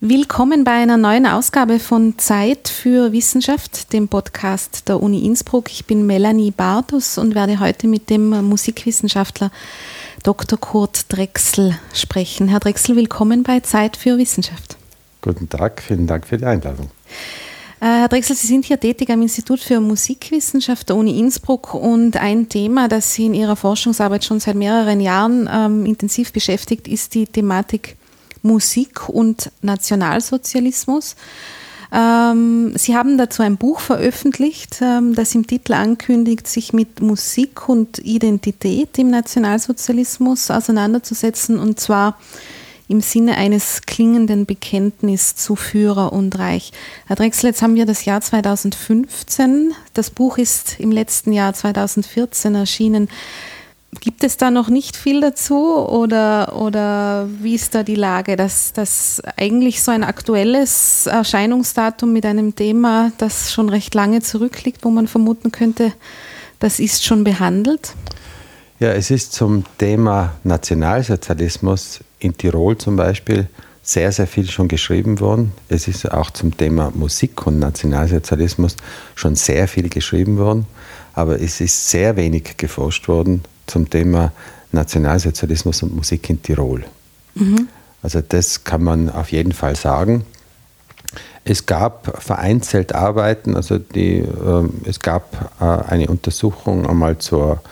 Willkommen bei einer neuen Ausgabe von Zeit für Wissenschaft, dem Podcast der Uni Innsbruck. Ich bin Melanie Bartus und werde heute mit dem Musikwissenschaftler Dr. Kurt Drechsel sprechen. Herr Drechsel, willkommen bei Zeit für Wissenschaft. Guten Tag, vielen Dank für die Einladung. Äh, Herr Drechsel, Sie sind hier tätig am Institut für Musikwissenschaft der Uni Innsbruck und ein Thema, das Sie in Ihrer Forschungsarbeit schon seit mehreren Jahren ähm, intensiv beschäftigt, ist die Thematik Musik und Nationalsozialismus. Ähm, Sie haben dazu ein Buch veröffentlicht, ähm, das im Titel ankündigt, sich mit Musik und Identität im Nationalsozialismus auseinanderzusetzen, und zwar im Sinne eines klingenden Bekenntnis zu Führer und Reich. Herr Drechsel, jetzt haben wir das Jahr 2015. Das Buch ist im letzten Jahr 2014 erschienen. Gibt es da noch nicht viel dazu oder, oder wie ist da die Lage, dass das eigentlich so ein aktuelles Erscheinungsdatum mit einem Thema, das schon recht lange zurückliegt, wo man vermuten könnte, das ist schon behandelt? Ja, es ist zum Thema Nationalsozialismus in Tirol zum Beispiel sehr, sehr viel schon geschrieben worden. Es ist auch zum Thema Musik und Nationalsozialismus schon sehr viel geschrieben worden, aber es ist sehr wenig geforscht worden zum Thema Nationalsozialismus und Musik in Tirol. Mhm. Also das kann man auf jeden Fall sagen. Es gab vereinzelt Arbeiten, also die, äh, es gab äh, eine Untersuchung einmal zur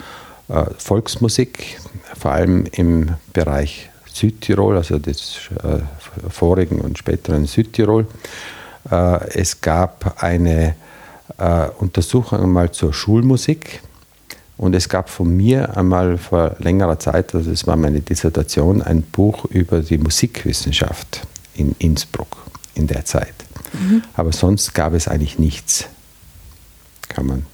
äh, Volksmusik, vor allem im Bereich Südtirol, also des äh, vorigen und späteren Südtirol. Äh, es gab eine äh, Untersuchung einmal zur Schulmusik und es gab von mir einmal vor längerer Zeit, also es war meine Dissertation, ein Buch über die Musikwissenschaft in Innsbruck in der Zeit. Mhm. Aber sonst gab es eigentlich nichts, kann man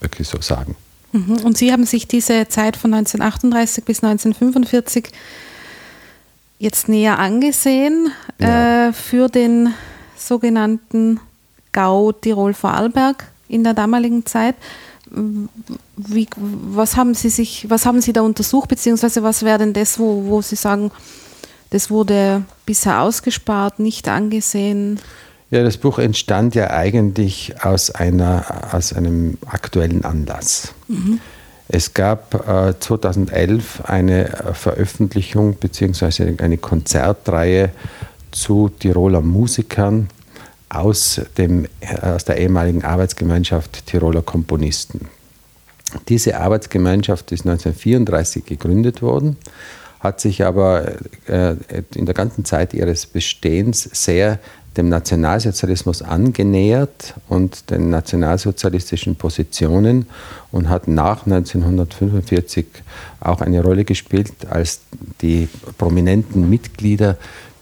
wirklich so sagen. Mhm. Und Sie haben sich diese Zeit von 1938 bis 1945 jetzt näher angesehen ja. äh, für den sogenannten Gau Tirol-Vorarlberg in der damaligen Zeit. Wie, was, haben Sie sich, was haben Sie da untersucht, beziehungsweise was wäre denn das, wo, wo Sie sagen, das wurde bisher ausgespart, nicht angesehen? Ja, das Buch entstand ja eigentlich aus, einer, aus einem aktuellen Anlass. Mhm. Es gab äh, 2011 eine Veröffentlichung bzw. eine Konzertreihe zu Tiroler Musikern, aus, dem, aus der ehemaligen Arbeitsgemeinschaft Tiroler Komponisten. Diese Arbeitsgemeinschaft ist 1934 gegründet worden, hat sich aber äh, in der ganzen Zeit ihres Bestehens sehr dem Nationalsozialismus angenähert und den nationalsozialistischen Positionen und hat nach 1945 auch eine Rolle gespielt, als die prominenten Mitglieder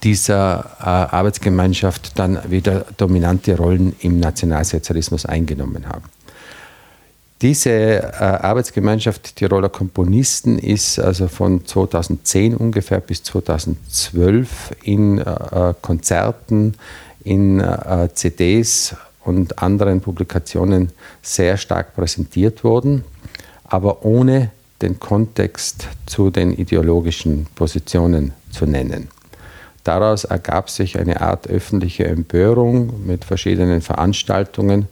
dieser äh, Arbeitsgemeinschaft dann wieder dominante Rollen im Nationalsozialismus eingenommen haben. Diese äh, Arbeitsgemeinschaft Tiroler Komponisten ist also von 2010 ungefähr bis 2012 in äh, Konzerten, in äh, CDs und anderen Publikationen sehr stark präsentiert worden, aber ohne den Kontext zu den ideologischen Positionen zu nennen. Daraus ergab sich eine Art öffentliche Empörung mit verschiedenen Veranstaltungen.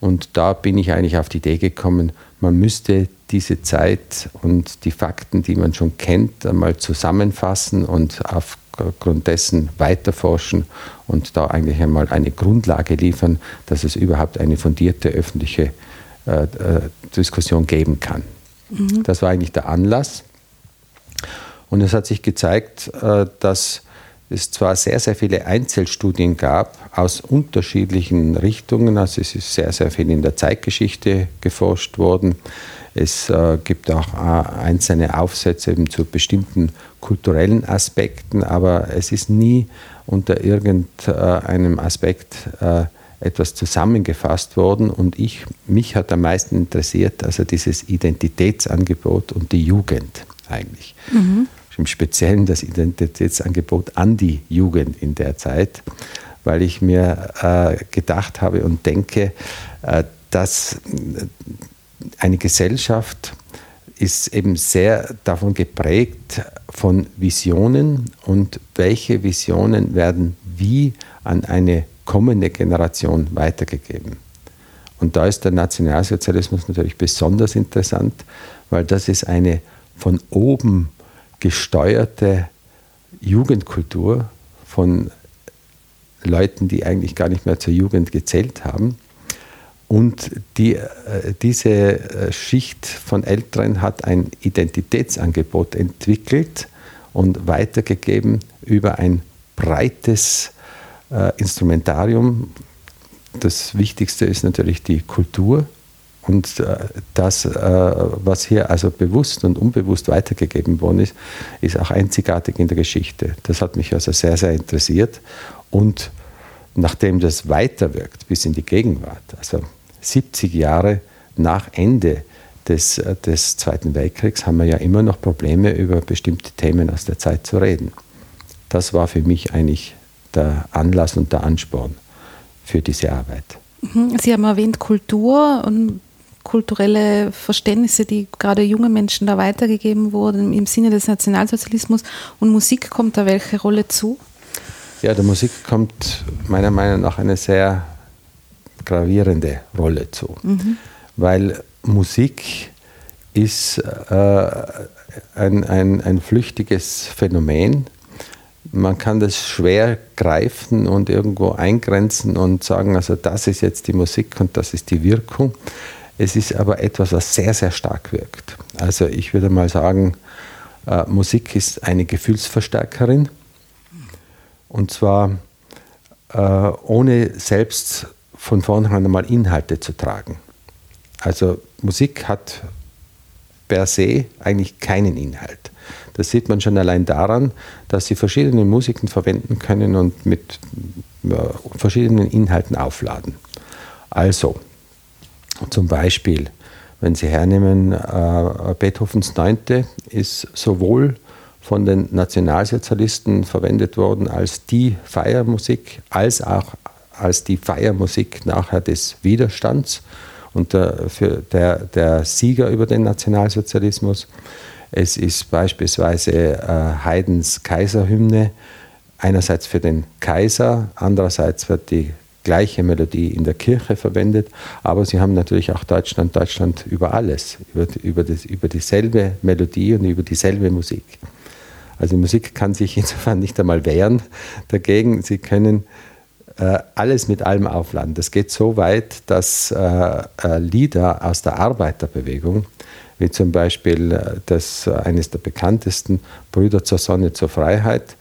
Und da bin ich eigentlich auf die Idee gekommen, man müsste diese Zeit und die Fakten, die man schon kennt, einmal zusammenfassen und aufgrund dessen weiterforschen und da eigentlich einmal eine Grundlage liefern, dass es überhaupt eine fundierte öffentliche äh, äh Diskussion geben kann. Mhm. Das war eigentlich der Anlass. Und es hat sich gezeigt, äh, dass es zwar sehr, sehr viele Einzelstudien gab aus unterschiedlichen Richtungen, also es ist sehr, sehr viel in der Zeitgeschichte geforscht worden. Es äh, gibt auch äh, einzelne Aufsätze eben zu bestimmten kulturellen Aspekten, aber es ist nie unter irgendeinem Aspekt äh, etwas zusammengefasst worden und ich, mich hat am meisten interessiert, also dieses Identitätsangebot und die Jugend eigentlich. Mhm im Speziellen das Identitätsangebot an die Jugend in der Zeit, weil ich mir äh, gedacht habe und denke, äh, dass eine Gesellschaft ist eben sehr davon geprägt von Visionen und welche Visionen werden wie an eine kommende Generation weitergegeben. Und da ist der Nationalsozialismus natürlich besonders interessant, weil das ist eine von oben gesteuerte Jugendkultur von Leuten, die eigentlich gar nicht mehr zur Jugend gezählt haben. Und die, äh, diese äh, Schicht von Älteren hat ein Identitätsangebot entwickelt und weitergegeben über ein breites äh, Instrumentarium. Das Wichtigste ist natürlich die Kultur und äh, das, äh, was hier also bewusst und unbewusst weitergegeben worden ist, ist auch einzigartig in der Geschichte. Das hat mich also sehr, sehr interessiert. Und nachdem das weiterwirkt bis in die Gegenwart, also 70 Jahre nach Ende des, äh, des Zweiten Weltkriegs, haben wir ja immer noch Probleme, über bestimmte Themen aus der Zeit zu reden. Das war für mich eigentlich der Anlass und der Ansporn für diese Arbeit. Mhm. Sie haben erwähnt Kultur und kulturelle Verständnisse, die gerade junge Menschen da weitergegeben wurden im Sinne des Nationalsozialismus. Und Musik kommt da welche Rolle zu? Ja, der Musik kommt meiner Meinung nach eine sehr gravierende Rolle zu, mhm. weil Musik ist äh, ein, ein, ein flüchtiges Phänomen. Man kann das schwer greifen und irgendwo eingrenzen und sagen, also das ist jetzt die Musik und das ist die Wirkung. Es ist aber etwas, was sehr, sehr stark wirkt. Also ich würde mal sagen, äh, Musik ist eine Gefühlsverstärkerin. Und zwar äh, ohne selbst von vornherein einmal Inhalte zu tragen. Also Musik hat per se eigentlich keinen Inhalt. Das sieht man schon allein daran, dass sie verschiedene Musiken verwenden können und mit äh, verschiedenen Inhalten aufladen. Also, zum Beispiel, wenn Sie hernehmen, äh, Beethovens Neunte ist sowohl von den Nationalsozialisten verwendet worden als die Feiermusik, als auch als die Feiermusik nachher des Widerstands und der, für der, der Sieger über den Nationalsozialismus. Es ist beispielsweise äh, Haydns Kaiserhymne, einerseits für den Kaiser, andererseits wird die gleiche Melodie in der Kirche verwendet, aber sie haben natürlich auch Deutschland, Deutschland über alles, über, über, das, über dieselbe Melodie und über dieselbe Musik. Also die Musik kann sich insofern nicht einmal wehren dagegen. Sie können äh, alles mit allem aufladen. Das geht so weit, dass äh, äh Lieder aus der Arbeiterbewegung, wie zum Beispiel äh, das, eines der bekanntesten Brüder zur Sonne, zur Freiheit,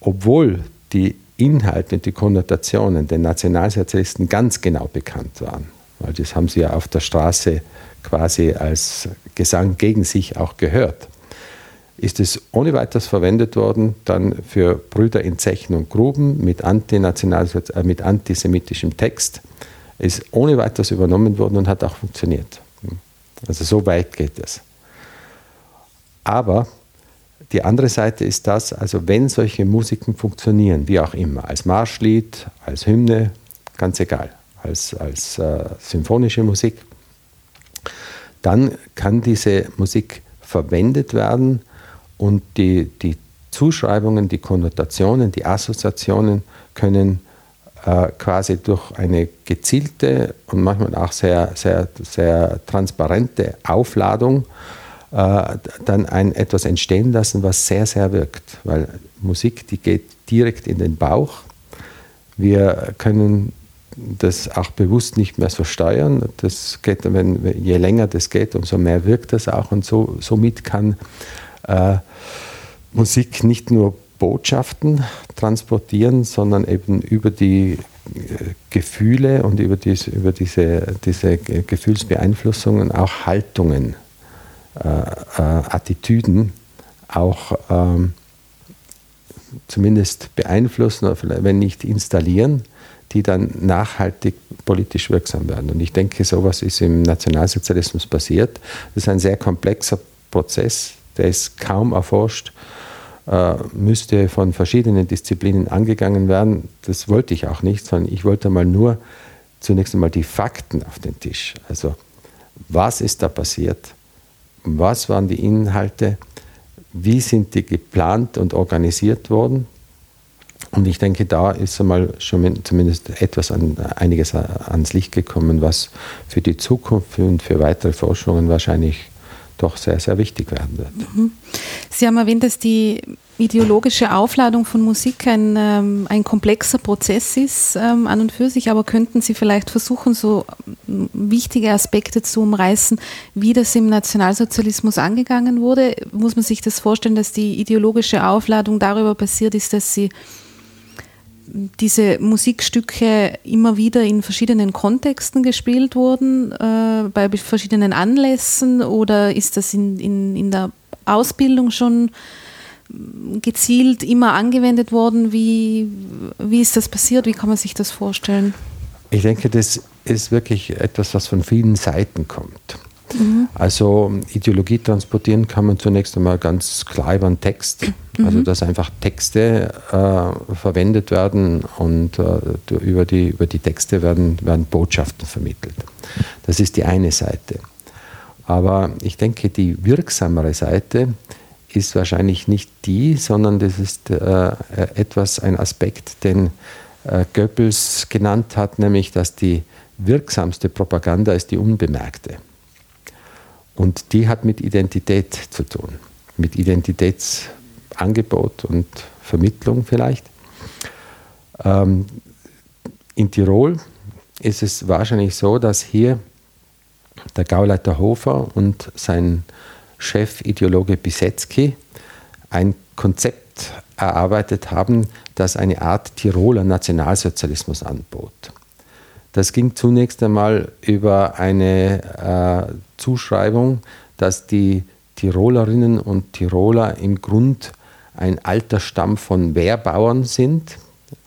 obwohl die Inhalte und die Konnotationen den Nationalsozialisten ganz genau bekannt waren. Weil das haben sie ja auf der Straße quasi als Gesang gegen sich auch gehört. Ist es ohne weiteres verwendet worden, dann für Brüder in Zechen und Gruben mit, äh, mit antisemitischem Text, ist ohne weiteres übernommen worden und hat auch funktioniert. Also so weit geht es. Aber die andere Seite ist das, also wenn solche Musiken funktionieren, wie auch immer, als Marschlied, als Hymne, ganz egal, als, als äh, symphonische Musik, dann kann diese Musik verwendet werden und die, die Zuschreibungen, die Konnotationen, die Assoziationen können äh, quasi durch eine gezielte und manchmal auch sehr, sehr, sehr transparente Aufladung äh, dann ein, etwas entstehen lassen, was sehr, sehr wirkt. Weil Musik, die geht direkt in den Bauch. Wir können das auch bewusst nicht mehr so steuern. Das geht, wenn, je länger das geht, umso mehr wirkt das auch. Und so, somit kann äh, Musik nicht nur Botschaften transportieren, sondern eben über die äh, Gefühle und über, dies, über diese, diese Gefühlsbeeinflussungen auch Haltungen Attitüden auch ähm, zumindest beeinflussen oder vielleicht, wenn nicht installieren, die dann nachhaltig politisch wirksam werden. Und ich denke, sowas ist im Nationalsozialismus passiert. Das ist ein sehr komplexer Prozess, der ist kaum erforscht, äh, müsste von verschiedenen Disziplinen angegangen werden. Das wollte ich auch nicht, sondern ich wollte mal nur zunächst einmal die Fakten auf den Tisch. Also was ist da passiert? Was waren die Inhalte, wie sind die geplant und organisiert worden. Und ich denke, da ist einmal schon zumindest etwas an, einiges ans Licht gekommen, was für die Zukunft und für weitere Forschungen wahrscheinlich doch sehr, sehr wichtig werden wird. Mhm. Sie haben erwähnt, dass die ideologische Aufladung von Musik ein, ähm, ein komplexer Prozess ist ähm, an und für sich, aber könnten Sie vielleicht versuchen, so ähm, wichtige Aspekte zu umreißen, wie das im Nationalsozialismus angegangen wurde? Muss man sich das vorstellen, dass die ideologische Aufladung darüber basiert ist, dass sie diese Musikstücke immer wieder in verschiedenen Kontexten gespielt wurden, äh, bei verschiedenen Anlässen oder ist das in, in, in der Ausbildung schon gezielt immer angewendet worden? Wie, wie ist das passiert? Wie kann man sich das vorstellen? Ich denke, das ist wirklich etwas, was von vielen Seiten kommt. Mhm. Also Ideologie transportieren kann man zunächst einmal ganz klar über einen Text. Mhm. Also dass einfach Texte äh, verwendet werden und äh, über, die, über die Texte werden, werden Botschaften vermittelt. Das ist die eine Seite. Aber ich denke, die wirksamere Seite ist wahrscheinlich nicht die, sondern das ist äh, etwas, ein Aspekt, den äh, Goebbels genannt hat, nämlich dass die wirksamste Propaganda ist die unbemerkte. Und die hat mit Identität zu tun, mit Identitätsangebot und Vermittlung vielleicht. Ähm, in Tirol ist es wahrscheinlich so, dass hier der Gauleiter Hofer und sein Chefideologe Bisetzky ein Konzept erarbeitet haben, das eine Art Tiroler Nationalsozialismus anbot. Das ging zunächst einmal über eine äh, Zuschreibung, dass die Tirolerinnen und Tiroler im Grund ein alter Stamm von Wehrbauern sind,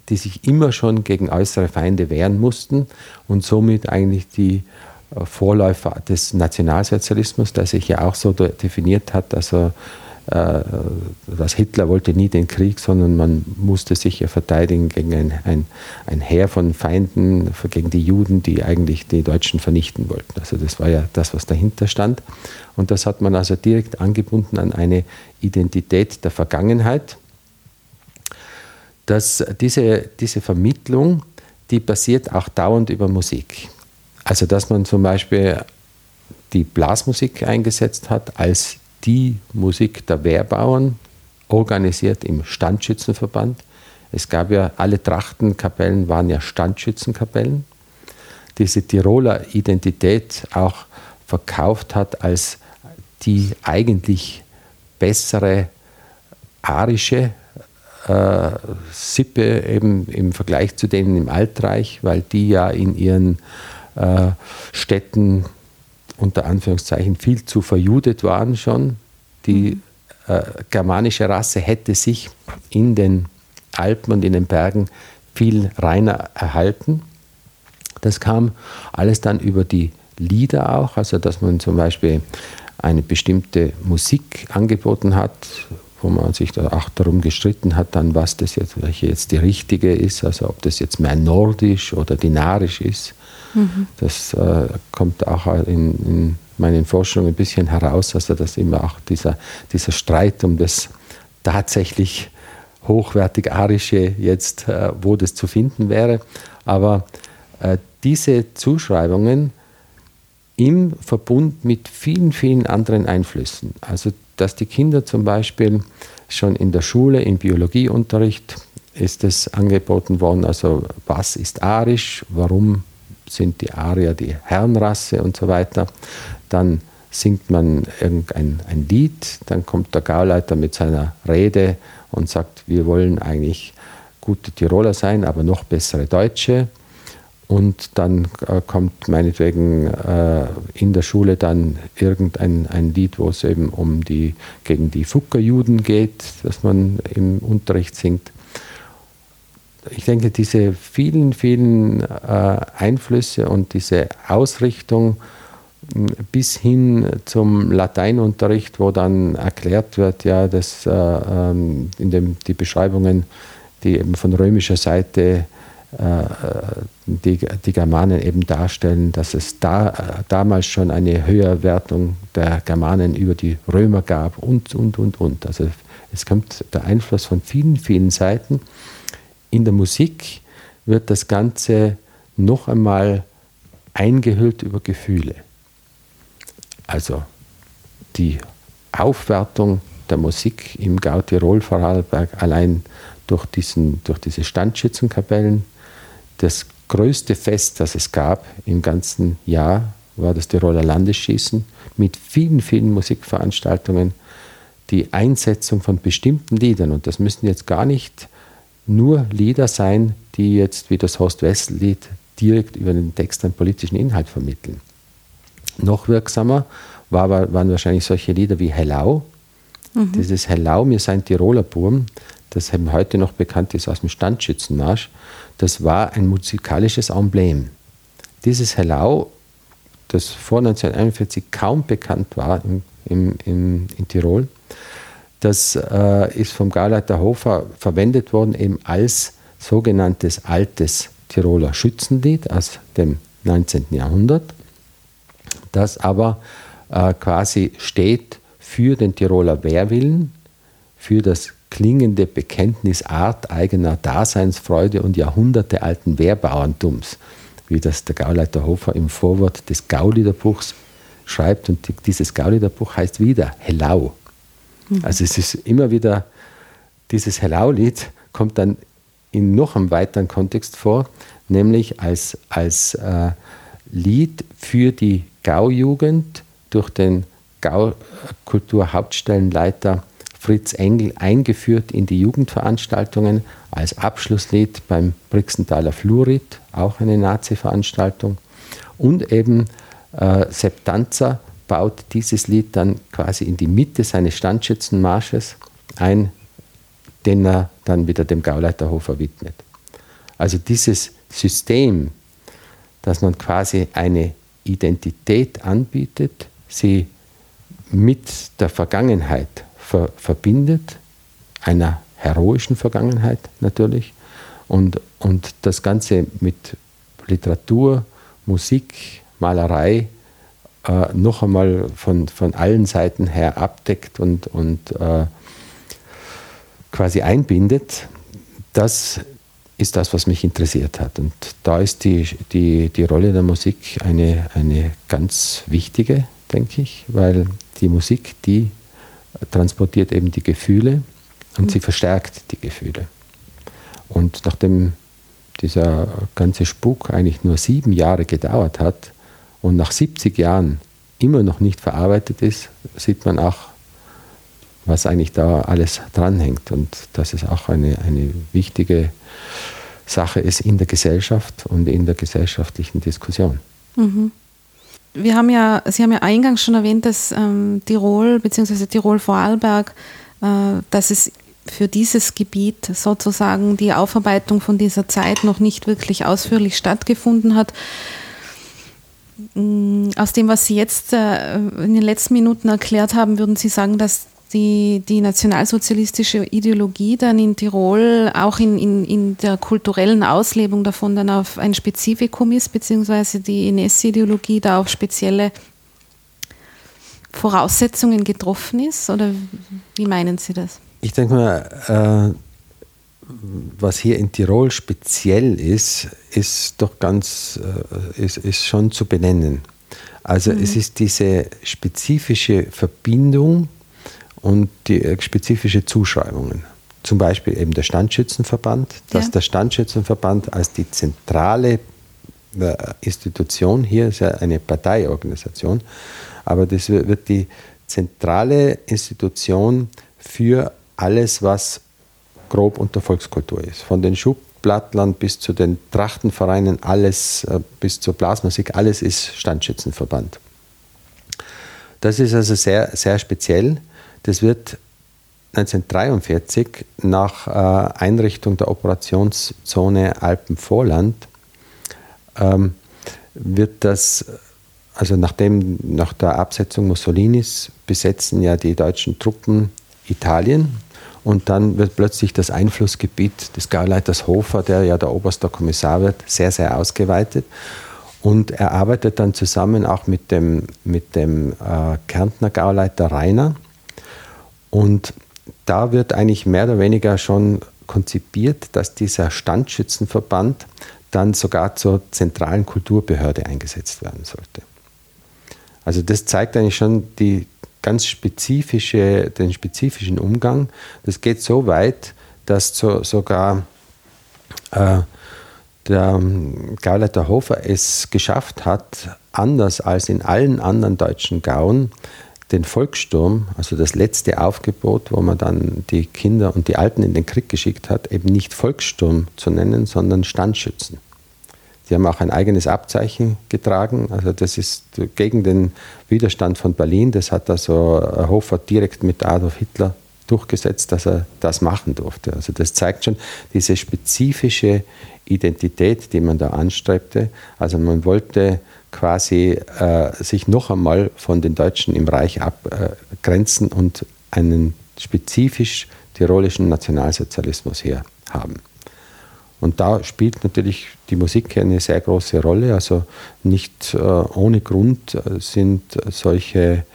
die sich immer schon gegen äußere Feinde wehren mussten und somit eigentlich die Vorläufer des Nationalsozialismus, der sich ja auch so definiert hat, also dass Hitler wollte nie den Krieg, sondern man musste sich ja verteidigen gegen ein, ein, ein Heer von Feinden, gegen die Juden, die eigentlich die Deutschen vernichten wollten. Also das war ja das, was dahinter stand. Und das hat man also direkt angebunden an eine Identität der Vergangenheit. Dass diese, diese Vermittlung, die basiert auch dauernd über Musik. Also dass man zum Beispiel die Blasmusik eingesetzt hat als die Musik der Wehrbauern, organisiert im Standschützenverband. Es gab ja, alle Trachtenkapellen waren ja Standschützenkapellen. Diese Tiroler Identität auch verkauft hat als die eigentlich bessere arische äh, Sippe eben im Vergleich zu denen im Altreich, weil die ja in ihren äh, Städten unter Anführungszeichen viel zu verjudet waren schon. Die äh, germanische Rasse hätte sich in den Alpen und in den Bergen viel reiner erhalten. Das kam alles dann über die Lieder auch, also dass man zum Beispiel eine bestimmte Musik angeboten hat, wo man sich da auch darum gestritten hat, dann was das jetzt, welche jetzt die richtige ist, also ob das jetzt mehr nordisch oder dinarisch ist. Das äh, kommt auch in, in, meinen Forschungen ein bisschen heraus, also dass immer auch dieser, dieser Streit um das tatsächlich hochwertig arische jetzt, äh, wo das zu finden wäre. Aber äh, diese Zuschreibungen im Verbund mit vielen, vielen anderen Einflüssen. Also, dass die Kinder zum Beispiel schon in der Schule, im Biologieunterricht, ist es angeboten worden, also was ist arisch, warum sind die Arier die Herrenrasse und so weiter. Dann singt man irgendein ein Lied, dann kommt der Gauleiter mit seiner Rede und sagt, wir wollen eigentlich gute Tiroler sein, aber noch bessere Deutsche. Und dann äh, kommt meinetwegen äh, in der Schule dann irgendein ein Lied, wo es eben um die, gegen die Fuckerjuden geht, das man im Unterricht singt ich denke, diese vielen, vielen äh, Einflüsse und diese Ausrichtung bis hin zum Lateinunterricht, wo dann erklärt wird, ja, dass äh, ähm, in dem, die Beschreibungen, die eben von römischer Seite die, die Germanen eben darstellen, dass es da, damals schon eine Höherwertung der Germanen über die Römer gab und, und, und, und. Also es kommt der Einfluss von vielen, vielen Seiten. In der Musik wird das Ganze noch einmal eingehüllt über Gefühle. Also die Aufwertung der Musik im Gau-Tirol Vorarlberg allein durch, diesen, durch diese Standschützenkapellen. Das größte Fest, das es gab im ganzen Jahr, war das Tiroler Landesschießen mit vielen, vielen Musikveranstaltungen. Die Einsetzung von bestimmten Liedern, und das müssen jetzt gar nicht nur Lieder sein, die jetzt wie das Horst-Wessel-Lied direkt über den Text einen politischen Inhalt vermitteln. Noch wirksamer war, waren wahrscheinlich solche Lieder wie Hellau. Mhm. Dieses Hellau, mir sein Tiroler Burm, das eben heute noch bekannt ist aus dem Standschützenmarsch, das war ein musikalisches Emblem. Dieses Hellau, das vor 1941 kaum bekannt war im, im, im, in Tirol, das äh, ist vom Gauleiter Hofer verwendet worden eben als sogenanntes altes Tiroler Schützenlied aus dem 19. Jahrhundert, das aber äh, quasi steht für den Tiroler Wehrwillen, für das klingende Bekenntnis arteigener Daseinsfreude und jahrhundertealten Wehrbauerntums, wie das der Gauleiter Hofer im Vorwort des Gauliederbuchs schreibt. Und dieses Gauliederbuch heißt wieder Hellau. Mhm. Also es ist immer wieder, dieses Hellau-Lied kommt dann in noch einem weiteren Kontext vor, nämlich als, als äh, Lied für die Gaujugend durch den Gaukulturhauptstellenleiter Fritz Engel eingeführt in die Jugendveranstaltungen als Abschlusslied beim Brixenthaler Fluorid, auch eine Nazi-Veranstaltung. Und eben äh, Sepp Tanzer baut dieses Lied dann quasi in die Mitte seines Standschützenmarsches ein, den er dann wieder dem Gauleiterhofer widmet. Also dieses System, dass man quasi eine Identität anbietet, sie mit der Vergangenheit ver verbindet, einer heroischen Vergangenheit natürlich, und, und das Ganze mit Literatur, Musik, Malerei äh, noch einmal von, von allen Seiten her abdeckt und, und äh, quasi einbindet, das ist das, was mich interessiert hat. Und da ist die, die, die Rolle der Musik eine, eine ganz wichtige, denke ich, weil die Musik, die transportiert eben die Gefühle und mhm. sie verstärkt die Gefühle. Und nachdem dieser ganze Spuk eigentlich nur sieben Jahre gedauert hat und nach 70 Jahren immer noch nicht verarbeitet ist, sieht man auch, was eigentlich da alles dranhängt und dass es auch eine, eine wichtige Sache ist in der Gesellschaft und in der gesellschaftlichen Diskussion. Mhm wir haben ja, Sie haben ja eingangs schon erwähnt, dass ähm, Tirol bzw. Tirol-Vorarlberg, äh, dass es für dieses Gebiet sozusagen die Aufarbeitung von dieser Zeit noch nicht wirklich ausführlich stattgefunden hat. Mm, aus dem, was Sie jetzt äh, in den letzten Minuten erklärt haben, würden Sie sagen, dass die, die nationalsozialistische Ideologie dann in Tirol auch in, in, in der kulturellen Auslebung davon dann auf ein Spezifikum ist, beziehungsweise die NS-Ideologie da auf spezielle Voraussetzungen getroffen ist? Oder wie meinen Sie das? Ich denke mal, äh, was hier in Tirol speziell ist, ist doch ganz, äh, ist, ist schon zu benennen. Also mhm. es ist diese spezifische Verbindung und die äh, spezifische Zuschreibungen. Zum Beispiel eben der Standschützenverband, dass ja. der Standschützenverband als die zentrale äh, Institution, hier ist ja eine Parteiorganisation, aber das wird die zentrale Institution für alles, was grob unter Volkskultur ist. Von den Schubblattlern bis zu den Trachtenvereinen, alles äh, bis zur Blasmusik, alles ist Standschützenverband. Das ist also sehr, sehr speziell. Das wird 1943 nach äh, Einrichtung der Operationszone Alpenvorland ähm, wird das, also nachdem nach der Absetzung Mussolinis besetzen ja die deutschen Truppen Italien und dann wird plötzlich das Einflussgebiet des Gauleiters Hofer, der ja der oberste Kommissar wird, sehr, sehr ausgeweitet. Und er arbeitet dann zusammen auch mit dem, mit dem äh, Kärntner Gauleiter Rainer. Und da wird eigentlich mehr oder weniger schon konzipiert, dass dieser Standschützenverband dann sogar zur zentralen Kulturbehörde eingesetzt werden sollte. Also das zeigt eigentlich schon die ganz spezifische, den spezifischen Umgang. Das geht so weit, dass so, sogar äh, der Gauleiter Hofer es geschafft hat, anders als in allen anderen deutschen Gauen, den Volkssturm, also das letzte Aufgebot, wo man dann die Kinder und die Alten in den Krieg geschickt hat, eben nicht Volkssturm zu nennen, sondern Standschützen. Die haben auch ein eigenes Abzeichen getragen. Also das ist gegen den Widerstand von Berlin. Das hat also Hofer direkt mit Adolf Hitler durchgesetzt, dass er das machen durfte. Also das zeigt schon diese spezifische Identität, die man da anstrebte. Also man wollte quasi äh, sich noch einmal von den Deutschen im Reich abgrenzen äh, und einen spezifisch tirolischen Nationalsozialismus hier haben. Und da spielt natürlich die Musik eine sehr große Rolle. Also nicht äh, ohne Grund sind solche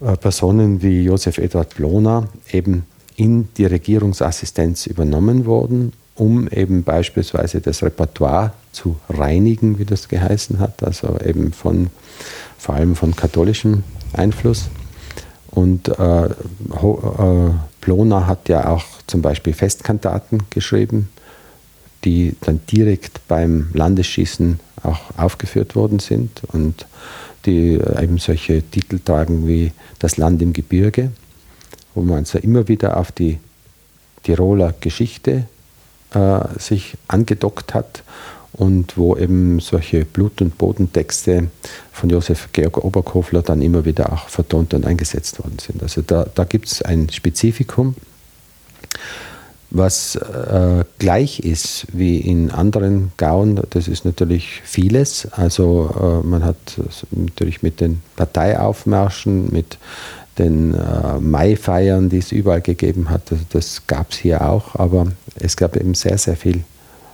äh, Personen wie Josef Eduard Blona eben in die Regierungsassistenz übernommen worden, um eben beispielsweise das Repertoire zu reinigen, wie das geheißen hat, also eben von vor allem von katholischem Einfluss. Und äh, äh, Blona hat ja auch zum Beispiel Festkantaten geschrieben, die dann direkt beim Landesschießen auch aufgeführt worden sind und die äh, eben solche Titel tragen wie Das Land im Gebirge, wo man so immer wieder auf die Tiroler Geschichte äh, sich angedockt hat und wo eben solche Blut- und Bodentexte von Josef Georg Oberkofler dann immer wieder auch vertont und eingesetzt worden sind. Also da, da gibt es ein Spezifikum was äh, gleich ist wie in anderen Gauen, das ist natürlich vieles. Also äh, man hat natürlich mit den Parteiaufmärschen, mit den äh, Maifeiern, die es überall gegeben hat, das, das gab es hier auch, aber es gab eben sehr, sehr viel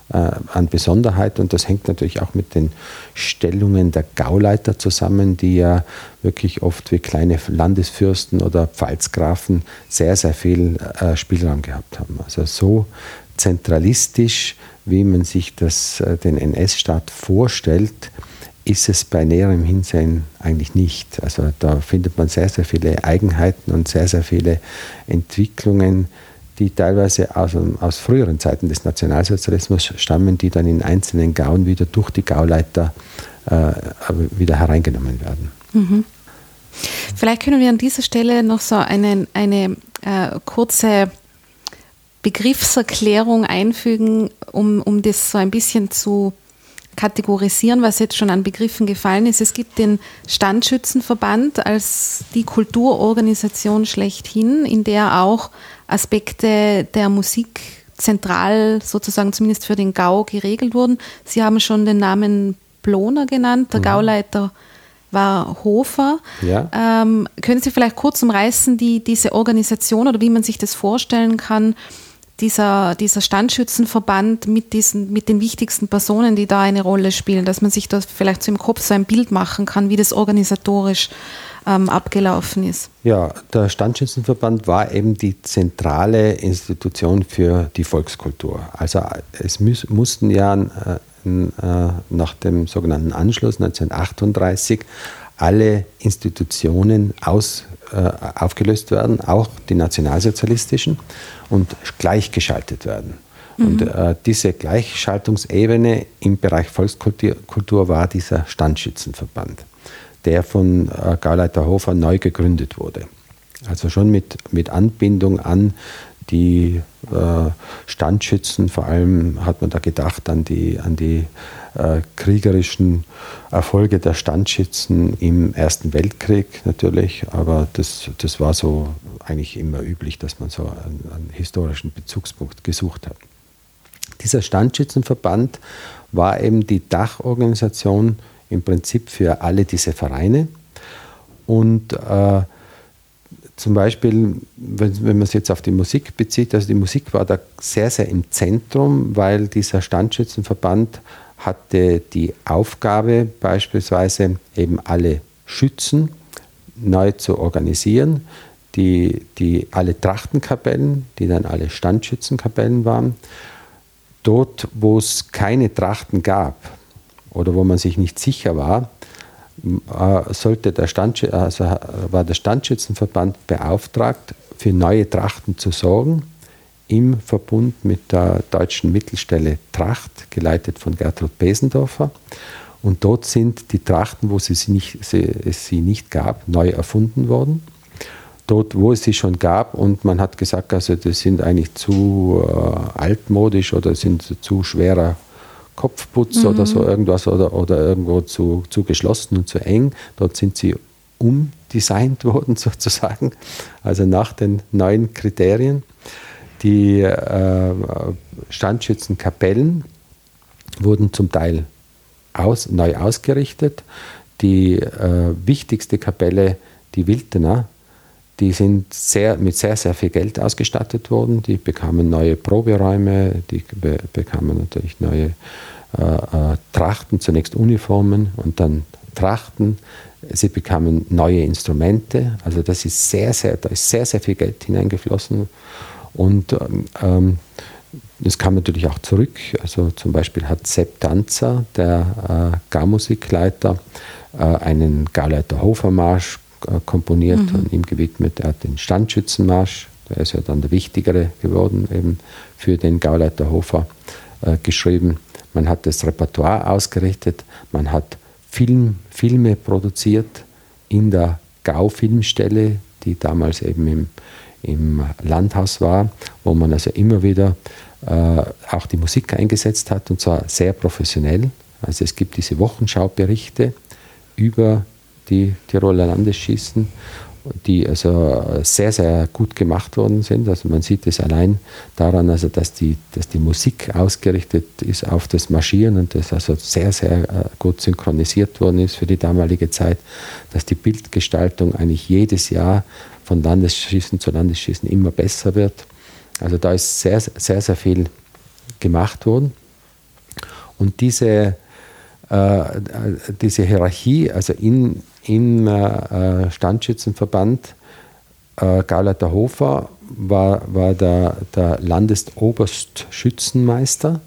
an Besonderheit und das hängt natürlich auch mit den Stellungen der Gauleiter zusammen, die ja wirklich oft wie kleine Landesfürsten oder Pfalzgrafen sehr, sehr viel äh, Spielraum gehabt haben. Also so zentralistisch, wie man sich das, äh, den NS-Staat vorstellt, ist es bei näherem Hinsehen eigentlich nicht. Also da findet man sehr, sehr viele Eigenheiten und sehr, sehr viele Entwicklungen, die teilweise aus, aus früheren Zeiten des Nationalsozialismus stammen, die dann in einzelnen Gauen wieder durch die Gauleiter äh, wieder hereingenommen werden. Mhm. Vielleicht können wir an dieser Stelle noch so eine, eine äh, kurze Begriffserklärung einfügen, um, um das so ein bisschen zu kategorisieren, was jetzt schon an Begriffen gefallen ist. Es gibt den Standschützenverband als die Kulturorganisation schlechthin, in der auch Aspekte der Musik zentral sozusagen zumindest für den Gau geregelt wurden. Sie haben schon den Namen Bloner genannt, der mhm. Gauleiter war Hofer. Ja. Ähm, können Sie vielleicht kurz umreißen, die, diese Organisation oder wie man sich das vorstellen kann, dieser, dieser Standschützenverband mit, diesen, mit den wichtigsten Personen, die da eine Rolle spielen, dass man sich da vielleicht so im Kopf so ein Bild machen kann, wie das organisatorisch ähm, abgelaufen ist. Ja, der Standschützenverband war eben die zentrale Institution für die Volkskultur. Also es müß, mussten ja äh, äh nach dem sogenannten Anschluss 1938 alle Institutionen aus, äh, aufgelöst werden, auch die nationalsozialistischen, und gleichgeschaltet werden. Mhm. Und äh, diese Gleichschaltungsebene im Bereich Volkskultur war dieser Standschützenverband der von äh, Gauleiter Hofer neu gegründet wurde. Also schon mit, mit Anbindung an die äh, Standschützen, vor allem hat man da gedacht an die, an die äh, kriegerischen Erfolge der Standschützen im Ersten Weltkrieg natürlich, aber das, das war so eigentlich immer üblich, dass man so einen, einen historischen Bezugspunkt gesucht hat. Dieser Standschützenverband war eben die Dachorganisation im Prinzip für alle diese Vereine. Und äh, zum Beispiel, wenn, wenn man es jetzt auf die Musik bezieht, also die Musik war da sehr, sehr im Zentrum, weil dieser Standschützenverband hatte die Aufgabe, beispielsweise eben alle Schützen neu zu organisieren, die, die alle Trachtenkapellen, die dann alle Standschützenkapellen waren. Dort, wo es keine Trachten gab oder wo man sich nicht sicher war, äh, sollte der also war der Standschützenverband beauftragt, für neue Trachten zu sorgen, im Verbund mit der deutschen Mittelstelle Tracht, geleitet von Gertrud Besendorfer. Und dort sind die Trachten, wo sie, nicht, sie, es sie nicht gab, neu erfunden worden. Dort, wo es sie schon gab, und man hat gesagt, also das sind eigentlich zu äh, altmodisch oder sind zu schwerer Kopfputz mhm. oder so irgendwas oder, oder irgendwo zu, zu geschlossen und zu eng. Dort sind sie umdesignt worden sozusagen, also nach den neuen Kriterien. Die äh, Standschützenkapellen wurden zum Teil aus, neu ausgerichtet. Die äh, wichtigste Kapelle, die Wildener, die sind sehr, mit sehr, sehr viel Geld ausgestattet worden. Die bekamen neue Proberäume, die be bekamen natürlich neue äh, Trachten, zunächst Uniformen und dann Trachten. Sie bekamen neue Instrumente. Also das ist sehr, sehr, da ist sehr, sehr viel Geld hineingeflossen. Und ähm, das kam natürlich auch zurück. Also zum Beispiel hat Sepp Danzer, der äh, Garmusikleiter, äh, einen Gauleiter Hofermarsch äh, komponiert mhm. und ihm gewidmet. Er hat den Standschützenmarsch, der ist ja dann der wichtigere geworden, eben für den Gauleiter Hofer äh, geschrieben. Man hat das Repertoire ausgerichtet, man hat Film, Filme produziert in der Gau-Filmstelle, die damals eben im, im Landhaus war, wo man also immer wieder äh, auch die Musik eingesetzt hat und zwar sehr professionell. Also es gibt diese Wochenschauberichte über die Tiroler Landesschießen, die also sehr, sehr gut gemacht worden sind. Also man sieht es allein daran, also dass, die, dass die Musik ausgerichtet ist auf das Marschieren und das also sehr, sehr äh, gut synchronisiert worden ist für die damalige Zeit, dass die Bildgestaltung eigentlich jedes Jahr von Landesschießen zu Landesschießen immer besser wird. Also da ist sehr, sehr, sehr viel gemacht worden. Und diese, äh, diese Hierarchie, also in, im äh, Standschützenverband äh, Gauleiter Hofer war, war der, der Landesoberstschützenmeister,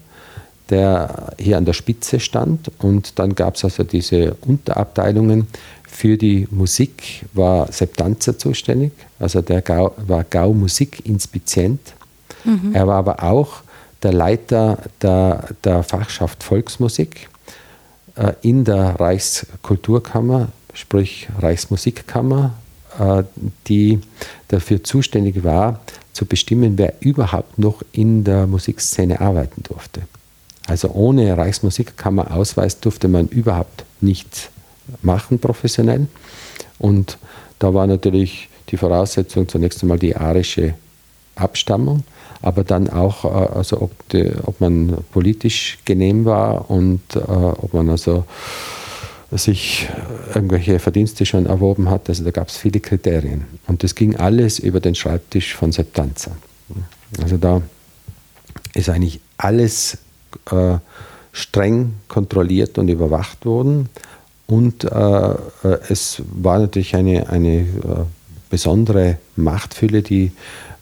der hier an der Spitze stand. Und dann gab es also diese Unterabteilungen. Für die Musik war Sepp Danzer zuständig, also der Gau, war Gau-Musikinspizient. Mhm. Er war aber auch der Leiter der, der Fachschaft Volksmusik äh, in der Reichskulturkammer sprich Reichsmusikkammer, äh, die dafür zuständig war, zu bestimmen, wer überhaupt noch in der Musikszene arbeiten durfte. Also ohne Reichsmusikkammer-Ausweis durfte man überhaupt nichts machen professionell. Und da war natürlich die Voraussetzung zunächst einmal die arische Abstammung, aber dann auch, äh, also ob, die, ob man politisch genehm war und äh, ob man also sich irgendwelche Verdienste schon erworben hat. Also da gab es viele Kriterien. Und das ging alles über den Schreibtisch von Septanza. Also da ist eigentlich alles äh, streng kontrolliert und überwacht worden. Und äh, äh es war natürlich eine, eine äh, besondere Machtfülle, die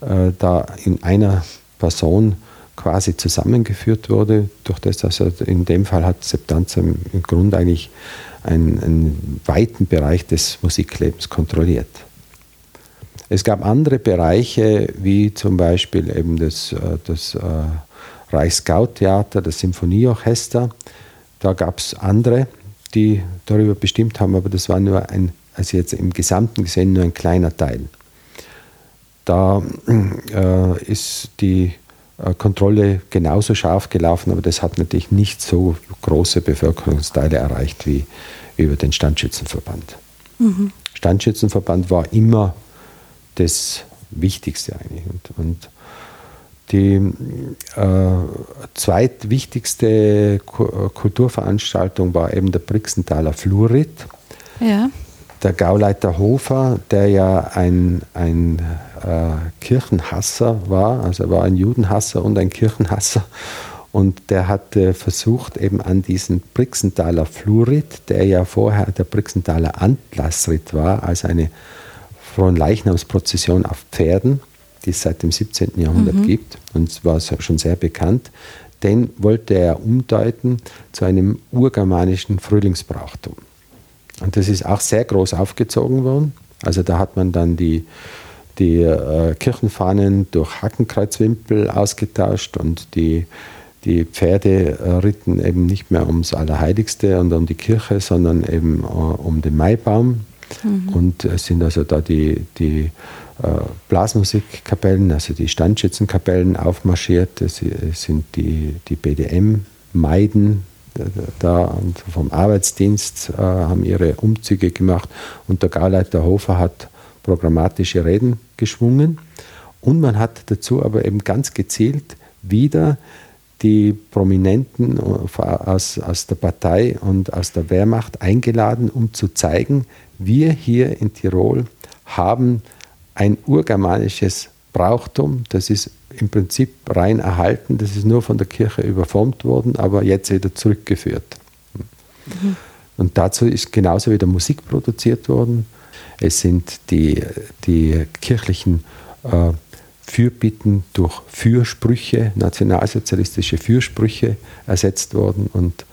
äh, da in einer Person quasi zusammengeführt wurde. Durch das, also in dem Fall hat Septanza im, im Grunde eigentlich einen, einen weiten Bereich des Musiklebens kontrolliert. Es gab andere Bereiche, wie zum Beispiel eben das, äh, das Reichsgau-Theater, das Symphonieorchester. Da gab es andere, die darüber bestimmt haben, aber das war nur ein, also jetzt im Gesamten gesehen, nur ein kleiner Teil. Da äh, ist die äh, Kontrolle genauso scharf gelaufen, aber das hat natürlich nicht so große Bevölkerungsteile erreicht wie über den Standschützenverband. Mhm. Standschützenverband war immer das Wichtigste eigentlich. Und, und die äh, zweitwichtigste Kulturveranstaltung war eben der Brixenthaler Fluorit. Ja. der Gauleiter Hofer, der ja ein, ein äh, Kirchenhasser war, also er war ein Judenhasser und ein Kirchenhasser. Und der hatte versucht, eben an diesen Brixenthaler Fluorid, der ja vorher der Brixenthaler Antlassrit war, als eine Fronleichnamsprozession auf Pferden, die es seit dem 17. Jahrhundert mhm. gibt und war schon sehr bekannt, den wollte er umdeuten zu einem urgermanischen Frühlingsbrauchtum. Und das ist auch sehr groß aufgezogen worden. Also da hat man dann die, die äh, Kirchenfahnen durch Hakenkreuzwimpel ausgetauscht und die, die Pferde äh, ritten eben nicht mehr ums Allerheiligste und um die Kirche, sondern eben äh, um den Maibaum. Mhm. Und es sind also da die, die Blasmusikkapellen, also die Standschützenkapellen aufmarschiert. Es sind die, die BDM-Meiden da und vom Arbeitsdienst äh, haben ihre Umzüge gemacht und der Gauleiter Hofer hat programmatische Reden geschwungen und man hat dazu aber eben ganz gezielt wieder die Prominenten aus, aus der Partei und aus der Wehrmacht eingeladen, um zu zeigen, wir hier in Tirol haben ein urgermanisches Brauchtum, das ist im Prinzip rein erhalten, das ist nur von der Kirche überformt worden, aber jetzt wieder zurückgeführt. Mhm. Und dazu ist genauso wieder Musik produziert worden. Es sind die, die kirchlichen äh, Fürbitten durch Fürsprüche, nationalsozialistische Fürsprüche ersetzt worden. Und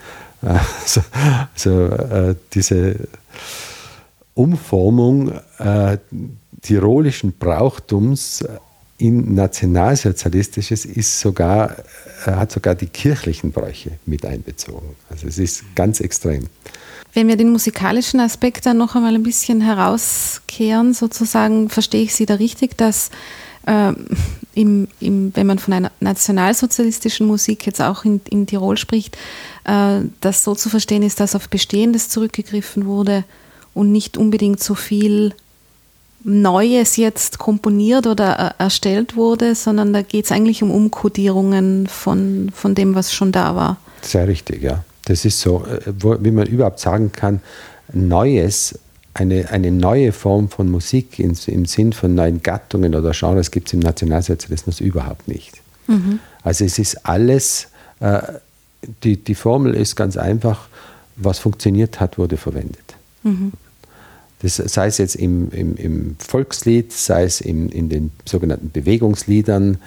äh, also, also äh, diese Umformung äh, tirolischen Brauchtums in nationalsozialistisches ist sogar, äh, hat sogar die kirchlichen Bräuche mit einbezogen. Also es ist ganz extrem. Wenn wir den musikalischen Aspekt dann noch einmal ein bisschen herauskehren, sozusagen, verstehe ich Sie da richtig, dass äh, im, im, wenn man von einer nationalsozialistischen Musik jetzt auch in, in Tirol spricht, äh, das so zu verstehen ist, dass auf Bestehendes zurückgegriffen wurde und nicht unbedingt so viel Neues jetzt komponiert oder erstellt wurde, sondern da geht es eigentlich um Umkodierungen von, von dem, was schon da war. Sehr richtig, ja. Das ist so, äh, wie man überhaupt sagen kann, Neues, eine, eine neue Form von Musik im, im Sinn von neuen Gattungen oder Genres gibt es im Nationalsozialismus überhaupt nicht. Mhm. Also es ist alles, äh, die, die Formel ist ganz einfach, was funktioniert hat, wurde verwendet. Mhm. Das, sei es jetzt im, im, im Volkslied, sei es in, in den sogenannten Bewegungsliedern,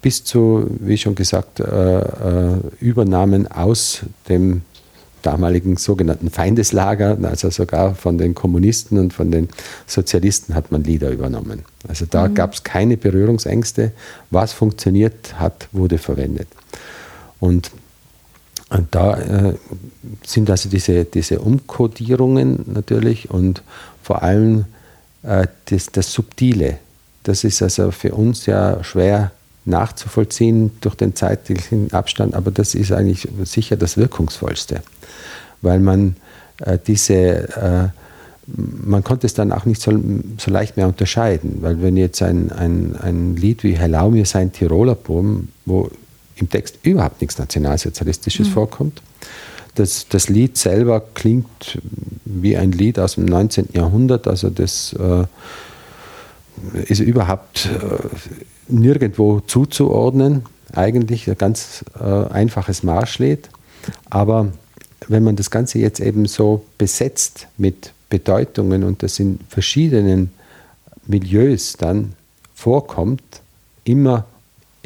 bis zu, wie schon gesagt, äh, äh, Übernahmen aus dem damaligen sogenannten Feindeslager, also sogar von den Kommunisten und von den Sozialisten hat man Lieder übernommen. Also da mhm. gab es keine Berührungsängste. Was funktioniert hat, wurde verwendet. Und und da äh, sind also diese, diese Umkodierungen natürlich und vor allem äh, das, das Subtile. Das ist also für uns ja schwer nachzuvollziehen durch den zeitlichen Abstand, aber das ist eigentlich sicher das Wirkungsvollste, weil man äh, diese, äh, man konnte es dann auch nicht so, so, leicht mehr unterscheiden, weil wenn jetzt ein, ein, ein Lied wie Herr mir sein Tiroler Boom, wo im Text überhaupt nichts Nationalsozialistisches mhm. vorkommt. Das, das Lied selber klingt wie ein Lied aus dem 19. Jahrhundert, also das äh, ist überhaupt äh, nirgendwo zuzuordnen. Eigentlich ein ganz äh, einfaches Marschlied. Aber wenn man das Ganze jetzt eben so besetzt mit Bedeutungen und das in verschiedenen Milieus dann vorkommt, immer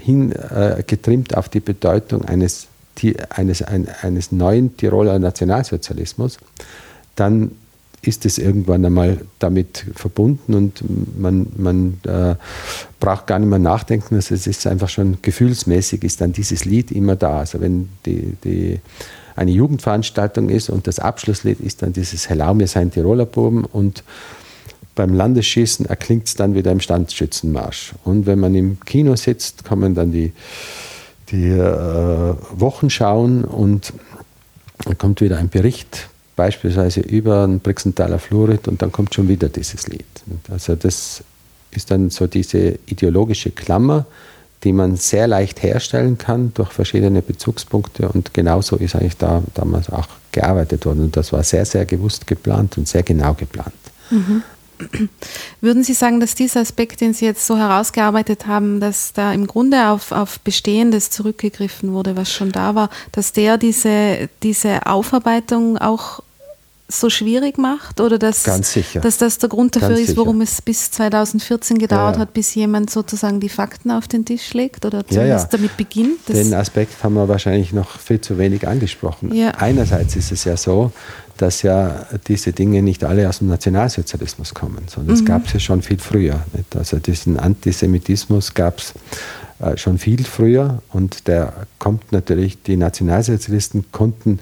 hin äh, auf die Bedeutung eines, eines, ein, eines neuen Tiroler Nationalsozialismus, dann ist es irgendwann einmal damit verbunden und man, man äh, braucht gar nicht mehr nachdenken. Also es ist einfach schon gefühlsmäßig, ist dann dieses Lied immer da. Also wenn die, die eine Jugendveranstaltung ist und das Abschlusslied ist dann dieses Hellau mir sein Tiroler Buben und beim Landesschießen erklingt es dann wieder im Standschützenmarsch. Und wenn man im Kino sitzt, man dann die, die äh, Wochen schauen und dann kommt wieder ein Bericht, beispielsweise über den Brixenthaler Fluorid und dann kommt schon wieder dieses Lied. Also das ist dann so diese ideologische Klammer, die man sehr leicht herstellen kann durch verschiedene Bezugspunkte. Und genauso ist eigentlich da damals auch gearbeitet worden. Und das war sehr, sehr gewusst geplant und sehr genau geplant. Mhm. Würden Sie sagen, dass dieser Aspekt, den Sie jetzt so herausgearbeitet haben, dass da im Grunde auf, auf Bestehendes zurückgegriffen wurde, was schon da war, dass der diese, diese Aufarbeitung auch so schwierig macht oder dass, dass das der Grund dafür Ganz ist, warum sicher. es bis 2014 gedauert ja, ja. hat, bis jemand sozusagen die Fakten auf den Tisch legt oder zumindest ja, damit beginnt? Den Aspekt haben wir wahrscheinlich noch viel zu wenig angesprochen. Einerseits ist es ja so, dass ja diese Dinge nicht alle aus dem Nationalsozialismus kommen, sondern es mhm. gab es ja schon viel früher. Nicht? Also diesen Antisemitismus gab es äh, schon viel früher und der kommt natürlich, die Nationalsozialisten konnten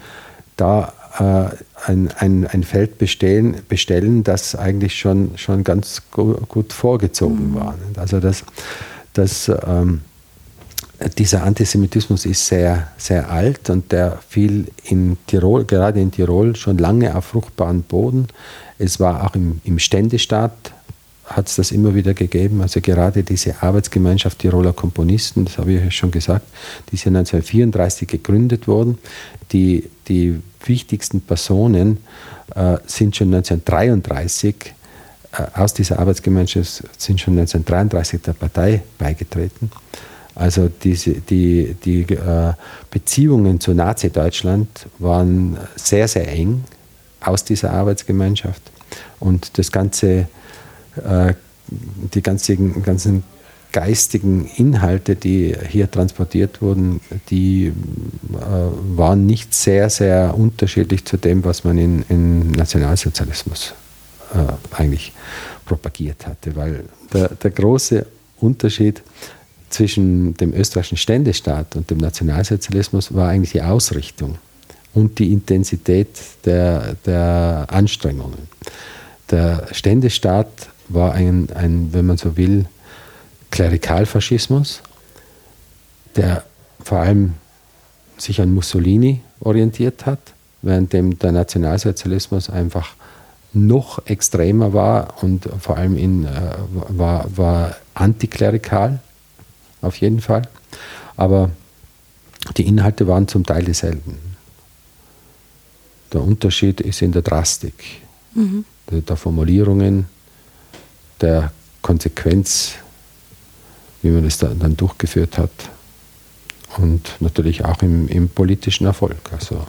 da ein, ein, ein Feld bestellen, bestellen, das eigentlich schon, schon ganz gut vorgezogen mhm. war. Also das, das, ähm, dieser Antisemitismus ist sehr, sehr alt und der fiel in Tirol, gerade in Tirol, schon lange auf fruchtbaren Boden. Es war auch im, im Ständestaat hat es das immer wieder gegeben. Also gerade diese Arbeitsgemeinschaft Tiroler Komponisten, das habe ich ja schon gesagt, die ist ja 1934 gegründet worden. Die, die wichtigsten Personen äh, sind schon 1933 äh, aus dieser Arbeitsgemeinschaft sind schon 1933 der Partei beigetreten. Also diese, die, die äh, Beziehungen zu Nazi-Deutschland waren sehr, sehr eng aus dieser Arbeitsgemeinschaft. Und das ganze, äh, die ganzen, ganzen geistigen Inhalte, die hier transportiert wurden, die äh, waren nicht sehr, sehr unterschiedlich zu dem, was man in, im Nationalsozialismus äh, eigentlich propagiert hatte. Weil der, der große Unterschied zwischen dem österreichischen Ständestaat und dem Nationalsozialismus war eigentlich die Ausrichtung und die Intensität der, der Anstrengungen. Der Ständestaat war ein, ein, wenn man so will, Klerikalfaschismus, der vor allem sich an Mussolini orientiert hat, während der Nationalsozialismus einfach noch extremer war und vor allem in, äh, war, war antiklerikal, auf jeden Fall. Aber die Inhalte waren zum Teil dieselben. Der Unterschied ist in der Drastik, mhm. der, der Formulierungen, der Konsequenz wie man es dann durchgeführt hat. Und natürlich auch im, im politischen Erfolg. Also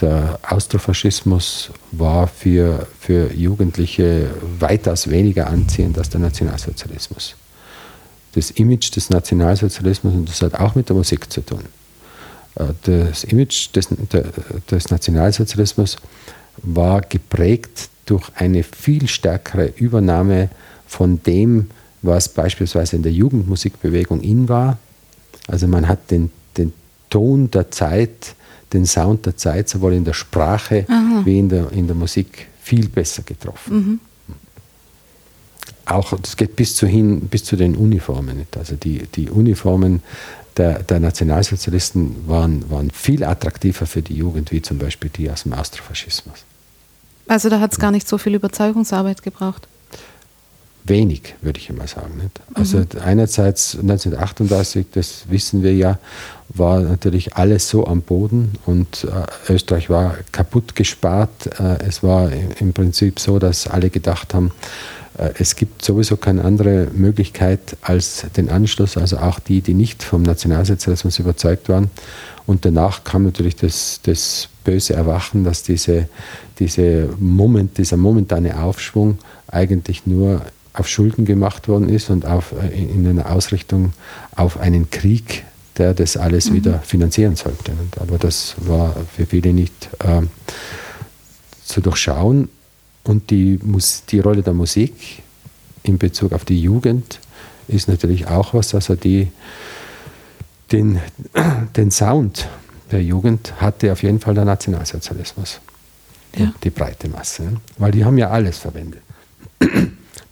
der Austrofaschismus war für, für Jugendliche weitaus weniger anziehend als der Nationalsozialismus. Das Image des Nationalsozialismus, und das hat auch mit der Musik zu tun, äh, das Image des, des Nationalsozialismus war geprägt durch eine viel stärkere Übernahme von dem, was beispielsweise in der Jugendmusikbewegung in war. Also man hat den, den Ton der Zeit, den Sound der Zeit sowohl in der Sprache Aha. wie in der, in der Musik viel besser getroffen. Mhm. Auch das geht bis zu, hin, bis zu den Uniformen. Nicht? Also die, die Uniformen der, der Nationalsozialisten waren, waren viel attraktiver für die Jugend, wie zum Beispiel die aus dem Austrofaschismus. Also da hat es gar nicht so viel Überzeugungsarbeit gebraucht wenig, würde ich immer sagen. Nicht? Also mhm. einerseits 1938, das wissen wir ja, war natürlich alles so am Boden und äh, Österreich war kaputt gespart. Äh, es war im Prinzip so, dass alle gedacht haben, äh, es gibt sowieso keine andere Möglichkeit als den Anschluss, also auch die, die nicht vom Nationalsozialismus überzeugt waren. Und danach kam natürlich das, das böse Erwachen, dass diese, diese Moment, dieser momentane Aufschwung eigentlich nur auf Schulden gemacht worden ist und auf, äh, in einer Ausrichtung auf einen Krieg, der das alles mhm. wieder finanzieren sollte. Aber das war für viele nicht äh, zu durchschauen. Und die, die Rolle der Musik in Bezug auf die Jugend ist natürlich auch was, also die, den, den Sound der Jugend hatte auf jeden Fall der Nationalsozialismus. Ja. Die breite Masse. Weil die haben ja alles verwendet.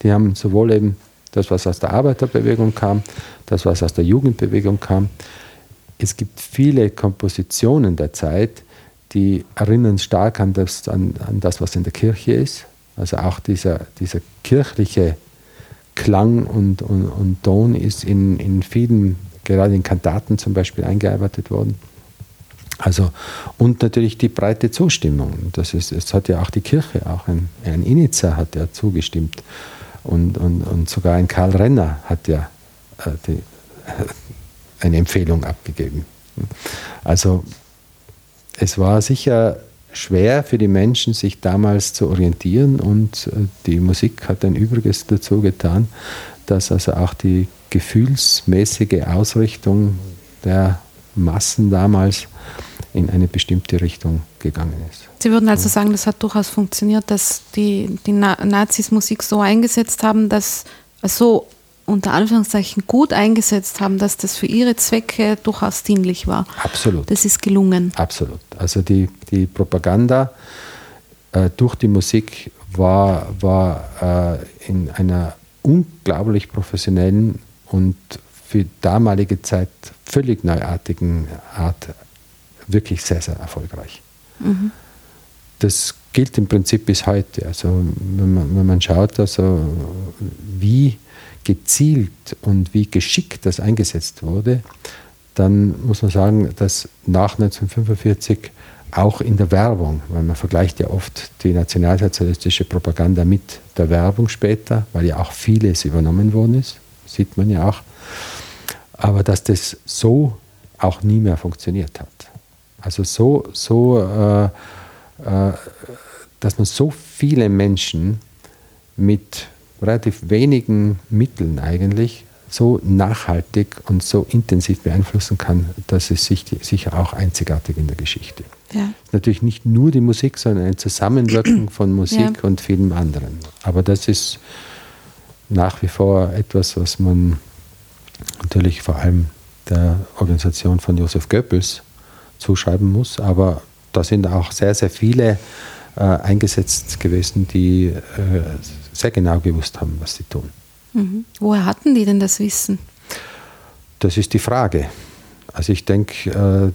Die haben sowohl eben das, was aus der Arbeiterbewegung kam, das, was aus der Jugendbewegung kam. Es gibt viele Kompositionen der Zeit, die erinnern stark an das, an, an das was in der Kirche ist. Also auch dieser, dieser kirchliche Klang und, und, und Ton ist in, in vielen gerade in Kantaten zum Beispiel eingearbeitet worden. Also, und natürlich die breite Zustimmung. Das ist, es hat ja auch die Kirche, auch ein, ein Initzer hat ja zugestimmt. Und, und, und sogar ein Karl Renner hat ja äh, die, äh, eine Empfehlung abgegeben. Also es war sicher schwer für die Menschen, sich damals zu orientieren und äh, die Musik hat ein Übriges dazu getan, dass also auch die gefühlsmäßige Ausrichtung der Massen damals in eine bestimmte Richtung gegangen ist. Sie würden also sagen, das hat durchaus funktioniert, dass die, die Nazis Musik so eingesetzt haben, dass so unter Anführungszeichen gut eingesetzt haben, dass das für ihre Zwecke durchaus dienlich war. Absolut. Das ist gelungen. Absolut. Also die, die Propaganda äh, durch die Musik war, war äh, in einer unglaublich professionellen und für damalige Zeit völlig neuartigen Art wirklich sehr, sehr erfolgreich. Mhm. Das gilt im Prinzip bis heute. Also wenn man, wenn man schaut, also wie gezielt und wie geschickt das eingesetzt wurde, dann muss man sagen, dass nach 1945 auch in der Werbung, weil man vergleicht ja oft die nationalsozialistische Propaganda mit der Werbung später, weil ja auch vieles übernommen worden ist, sieht man ja auch, aber dass das so auch nie mehr funktioniert hat. Also so, so äh, äh, dass man so viele Menschen mit relativ wenigen Mitteln eigentlich so nachhaltig und so intensiv beeinflussen kann, dass es sich sicher auch einzigartig in der Geschichte. Ja. Natürlich nicht nur die Musik, sondern ein Zusammenwirken von Musik ja. und vielem anderen. Aber das ist nach wie vor etwas, was man natürlich vor allem der Organisation von Josef Goebbels zuschreiben muss. Aber da sind auch sehr, sehr viele äh, eingesetzt gewesen, die äh, sehr genau gewusst haben, was sie tun. Mhm. Woher hatten die denn das Wissen? Das ist die Frage. Also ich denke, äh,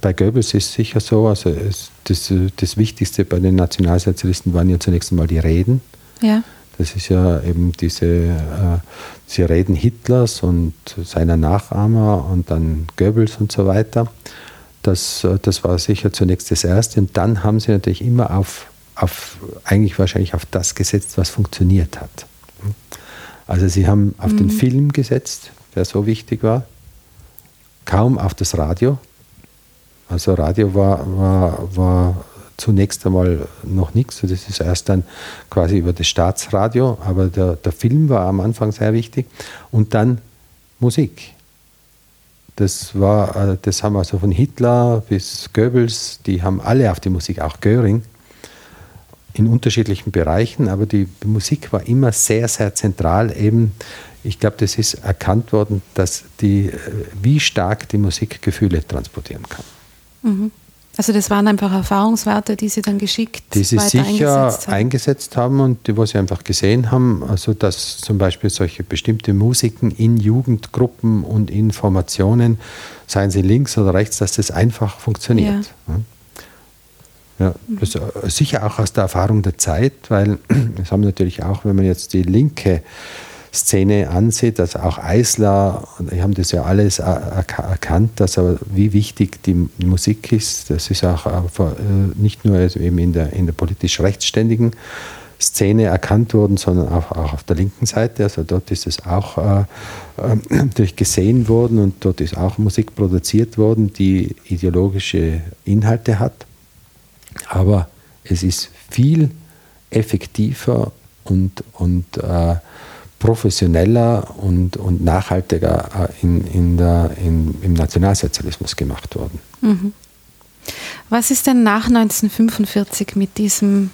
bei Goebbels ist es sicher so, also es, das, das Wichtigste bei den Nationalsozialisten waren ja zunächst einmal die Reden. Ja. Das ist ja eben diese, äh, diese Reden Hitlers und seiner Nachahmer und dann Goebbels und so weiter. Das, äh, das war sicher zunächst das Erste. Und dann haben sie natürlich immer auf, auf, eigentlich wahrscheinlich auf das gesetzt, was funktioniert hat. Also sie haben auf mhm. den Film gesetzt, der so wichtig war, kaum auf das Radio. Also Radio war, war, war zunächst einmal noch nichts. Das ist erst dann quasi über das Staatsradio, aber der, der Film war am Anfang sehr wichtig. Und dann Musik. Das war, äh, das haben also von Hitler bis Goebbels, die haben alle auf die Musik, auch Göring, in unterschiedlichen Bereichen, aber die Musik war immer sehr, sehr zentral. Eben, ich glaube, das ist erkannt worden, dass die, äh, wie stark die Musik Gefühle transportieren kann. Mhm. Also das waren einfach Erfahrungswerte, die Sie dann geschickt Die Sie sicher eingesetzt haben. eingesetzt haben und die, was Sie einfach gesehen haben, also dass zum Beispiel solche bestimmte Musiken in Jugendgruppen und in Formationen, seien sie links oder rechts, dass das einfach funktioniert. Ja. Ja, das äh, sicher auch aus der Erfahrung der Zeit, weil es haben natürlich auch, wenn man jetzt die linke Szene ansieht, also auch Eisler, die haben das ja alles erkannt, also wie wichtig die Musik ist. Das ist auch äh, nicht nur eben in der, in der politisch rechtsständigen Szene erkannt worden, sondern auch, auch auf der linken Seite. Also dort ist es auch äh, äh, natürlich gesehen worden und dort ist auch Musik produziert worden, die ideologische Inhalte hat. Aber es ist viel effektiver und, und äh, professioneller und, und nachhaltiger äh, in, in der, in, im Nationalsozialismus gemacht worden. Mhm. Was ist denn nach 1945 mit diesem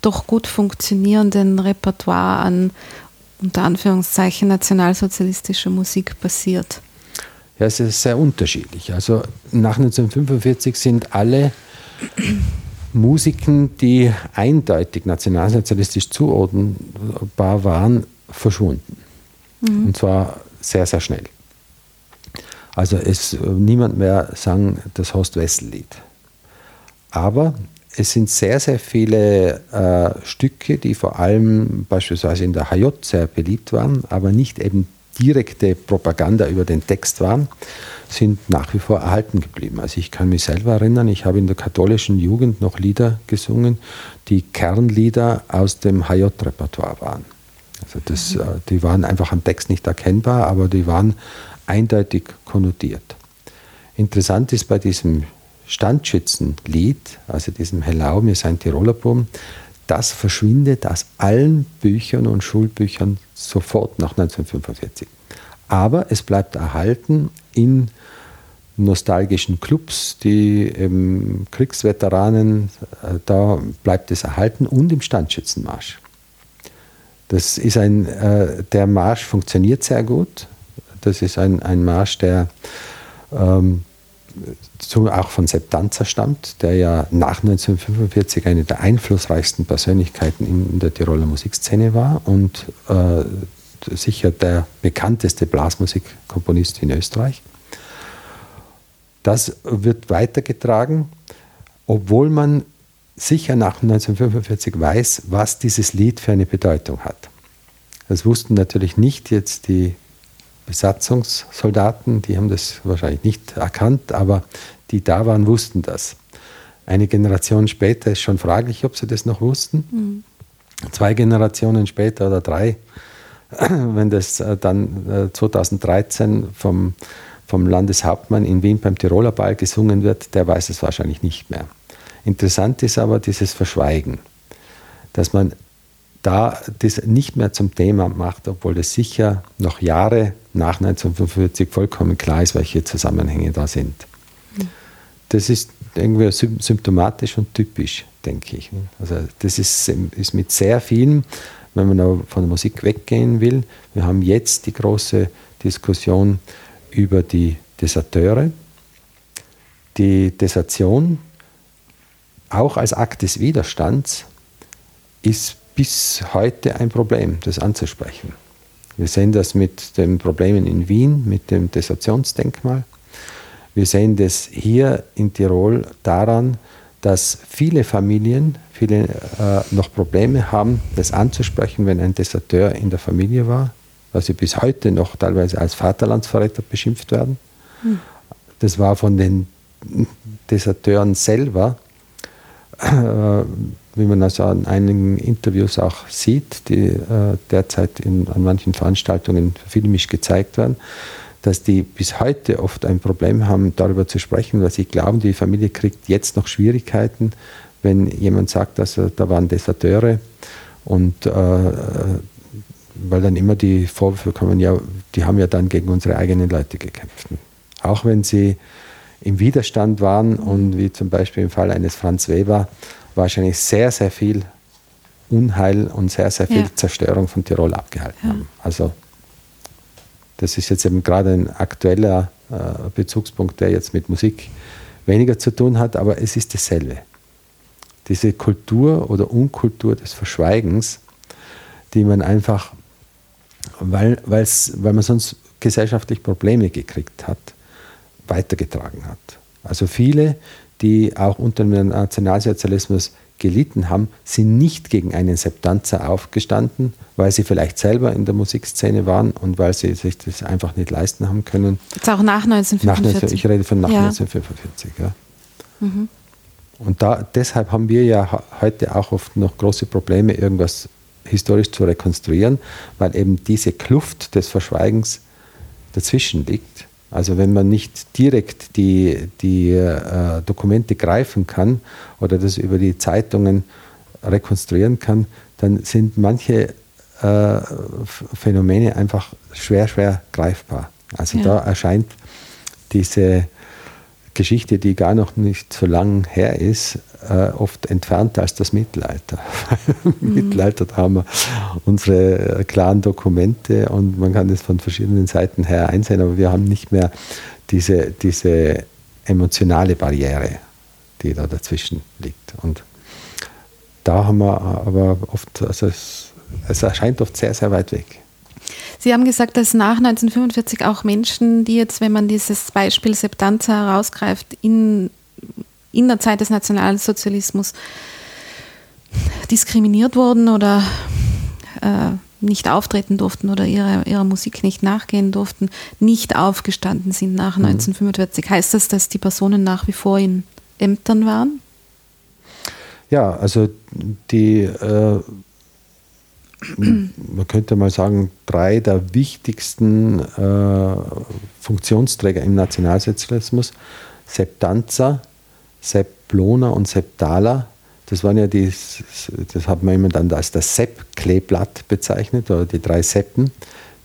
doch gut funktionierenden Repertoire an unter Anführungszeichen nationalsozialistischer Musik passiert? Ja, es ist sehr unterschiedlich. Also nach 1945 sind alle Musiken, die eindeutig nationalsozialistisch zuordnenbar waren, verschwunden. Mhm. Und zwar sehr, sehr schnell. Also es niemand mehr sang das Horst-Wessel-Lied. Aber es sind sehr, sehr viele äh, Stücke, die vor allem beispielsweise in der HJ sehr beliebt waren, aber nicht eben direkte Propaganda über den Text waren, sind nach wie vor erhalten geblieben. Also ich kann mich selber erinnern, ich habe in der katholischen Jugend noch Lieder gesungen, die Kernlieder aus dem HJ-Repertoire waren. Also das. Äh, die waren einfach am Text nicht erkennbar, aber die waren eindeutig konnotiert. Interessant ist bei diesem Standschützenlied, also diesem Hellau, wir sind Tiroler Buben, das verschwindet aus allen Büchern und Schulbüchern sofort nach 1945. Aber es bleibt erhalten in nostalgischen Clubs, die ähm, Kriegsveteranen, äh, da bleibt es erhalten und im Standschützenmarsch. Das ist ein, äh, der Marsch funktioniert sehr gut. Das ist ein, ein Marsch, der ähm, so auch von Sepp Danzer stammt, der ja nach 1945 eine der einflussreichsten Persönlichkeiten in der Tiroler Musikszene war und äh, sicher der bekannteste Blasmusikkomponist in Österreich. Das wird weitergetragen, obwohl man sicher nach 1945 weiß, was dieses Lied für eine Bedeutung hat. Das wussten natürlich nicht jetzt die Besatzungssoldaten, die haben das wahrscheinlich nicht erkannt, aber die da waren, wussten das. Eine Generation später ist schon fraglich, ob sie das noch wussten. Mhm. Zwei Generationen später oder drei, wenn das äh, dann 2013 äh, vom, vom Landeshauptmann in Wien beim Tiroler Ball gesungen wird, der weiß es wahrscheinlich nicht mehr. Interessant ist aber dieses Verschweigen, dass man da das nicht mehr zum Thema macht, obwohl das sicher noch Jahre nach 1945 vollkommen klar ist, welche Zusammenhänge da sind. Das ist irgendwie symptomatisch und typisch, denke ich. Also das ist, ist mit sehr vielen, wenn man von der Musik weggehen will. Wir haben jetzt die große Diskussion über die Deserteure. Die Desertion, auch als Akt des Widerstands, ist bis heute ein Problem, das anzusprechen. Wir sehen das mit den Problemen in Wien, mit dem Desertionsdenkmal. Wir sehen das hier in Tirol daran, dass viele Familien viele, äh, noch Probleme haben, das anzusprechen, wenn ein Deserteur in der Familie war, weil sie bis heute noch teilweise als Vaterlandsverräter beschimpft werden. Hm. Das war von den Deserteuren selber wie man also an einigen Interviews auch sieht, die äh, derzeit in, an manchen Veranstaltungen filmisch gezeigt werden, dass die bis heute oft ein Problem haben, darüber zu sprechen, weil sie glauben, die Familie kriegt jetzt noch Schwierigkeiten, wenn jemand sagt, dass also, da waren Deserteure und äh, weil dann immer die Vorwürfe kommen, ja, die haben ja dann gegen unsere eigenen Leute gekämpft. Auch wenn sie im Widerstand waren und wie zum Beispiel im Fall eines Franz Weber wahrscheinlich sehr, sehr viel Unheil und sehr, sehr viel ja. Zerstörung von Tirol abgehalten ja. haben. Also das ist jetzt eben gerade ein aktueller äh, Bezugspunkt, der jetzt mit Musik weniger zu tun hat, aber es ist dasselbe. Diese Kultur oder Unkultur des Verschweigens, die man einfach, weil, weil man sonst gesellschaftlich Probleme gekriegt hat, weitergetragen hat. Also viele, die auch unter dem Nationalsozialismus gelitten haben, sind nicht gegen einen Septanzer aufgestanden, weil sie vielleicht selber in der Musikszene waren und weil sie sich das einfach nicht leisten haben können. Jetzt auch nach 1945? Nach, ich rede von nach ja. 1945, ja. Mhm. Und da, deshalb haben wir ja heute auch oft noch große Probleme, irgendwas historisch zu rekonstruieren, weil eben diese Kluft des Verschweigens dazwischen liegt. Also wenn man nicht direkt die, die äh, Dokumente greifen kann oder das über die Zeitungen rekonstruieren kann, dann sind manche äh, Phänomene einfach schwer, schwer greifbar. Also ja. da erscheint diese Geschichte, die gar noch nicht so lang her ist, äh, oft entfernter als das Mittelalter. Im mhm. Mittelalter da haben wir unsere äh, klaren Dokumente und man kann das von verschiedenen Seiten her einsehen, aber wir haben nicht mehr diese, diese emotionale Barriere, die da dazwischen liegt. Und da haben wir aber oft, also es, es erscheint oft sehr, sehr weit weg. Sie haben gesagt, dass nach 1945 auch Menschen, die jetzt, wenn man dieses Beispiel Septanza herausgreift, in, in der Zeit des Nationalsozialismus diskriminiert wurden oder äh, nicht auftreten durften oder ihrer, ihrer Musik nicht nachgehen durften, nicht aufgestanden sind nach 1945. Mhm. Heißt das, dass die Personen nach wie vor in Ämtern waren? Ja, also die, äh, man könnte mal sagen, drei der wichtigsten äh, Funktionsträger im Nationalsozialismus, Sepp Danzer, Sepp Ploner und Sepp Dahler, das waren ja die, das hat man immer dann als das Sepp-Kleeblatt bezeichnet, oder die drei Seppen.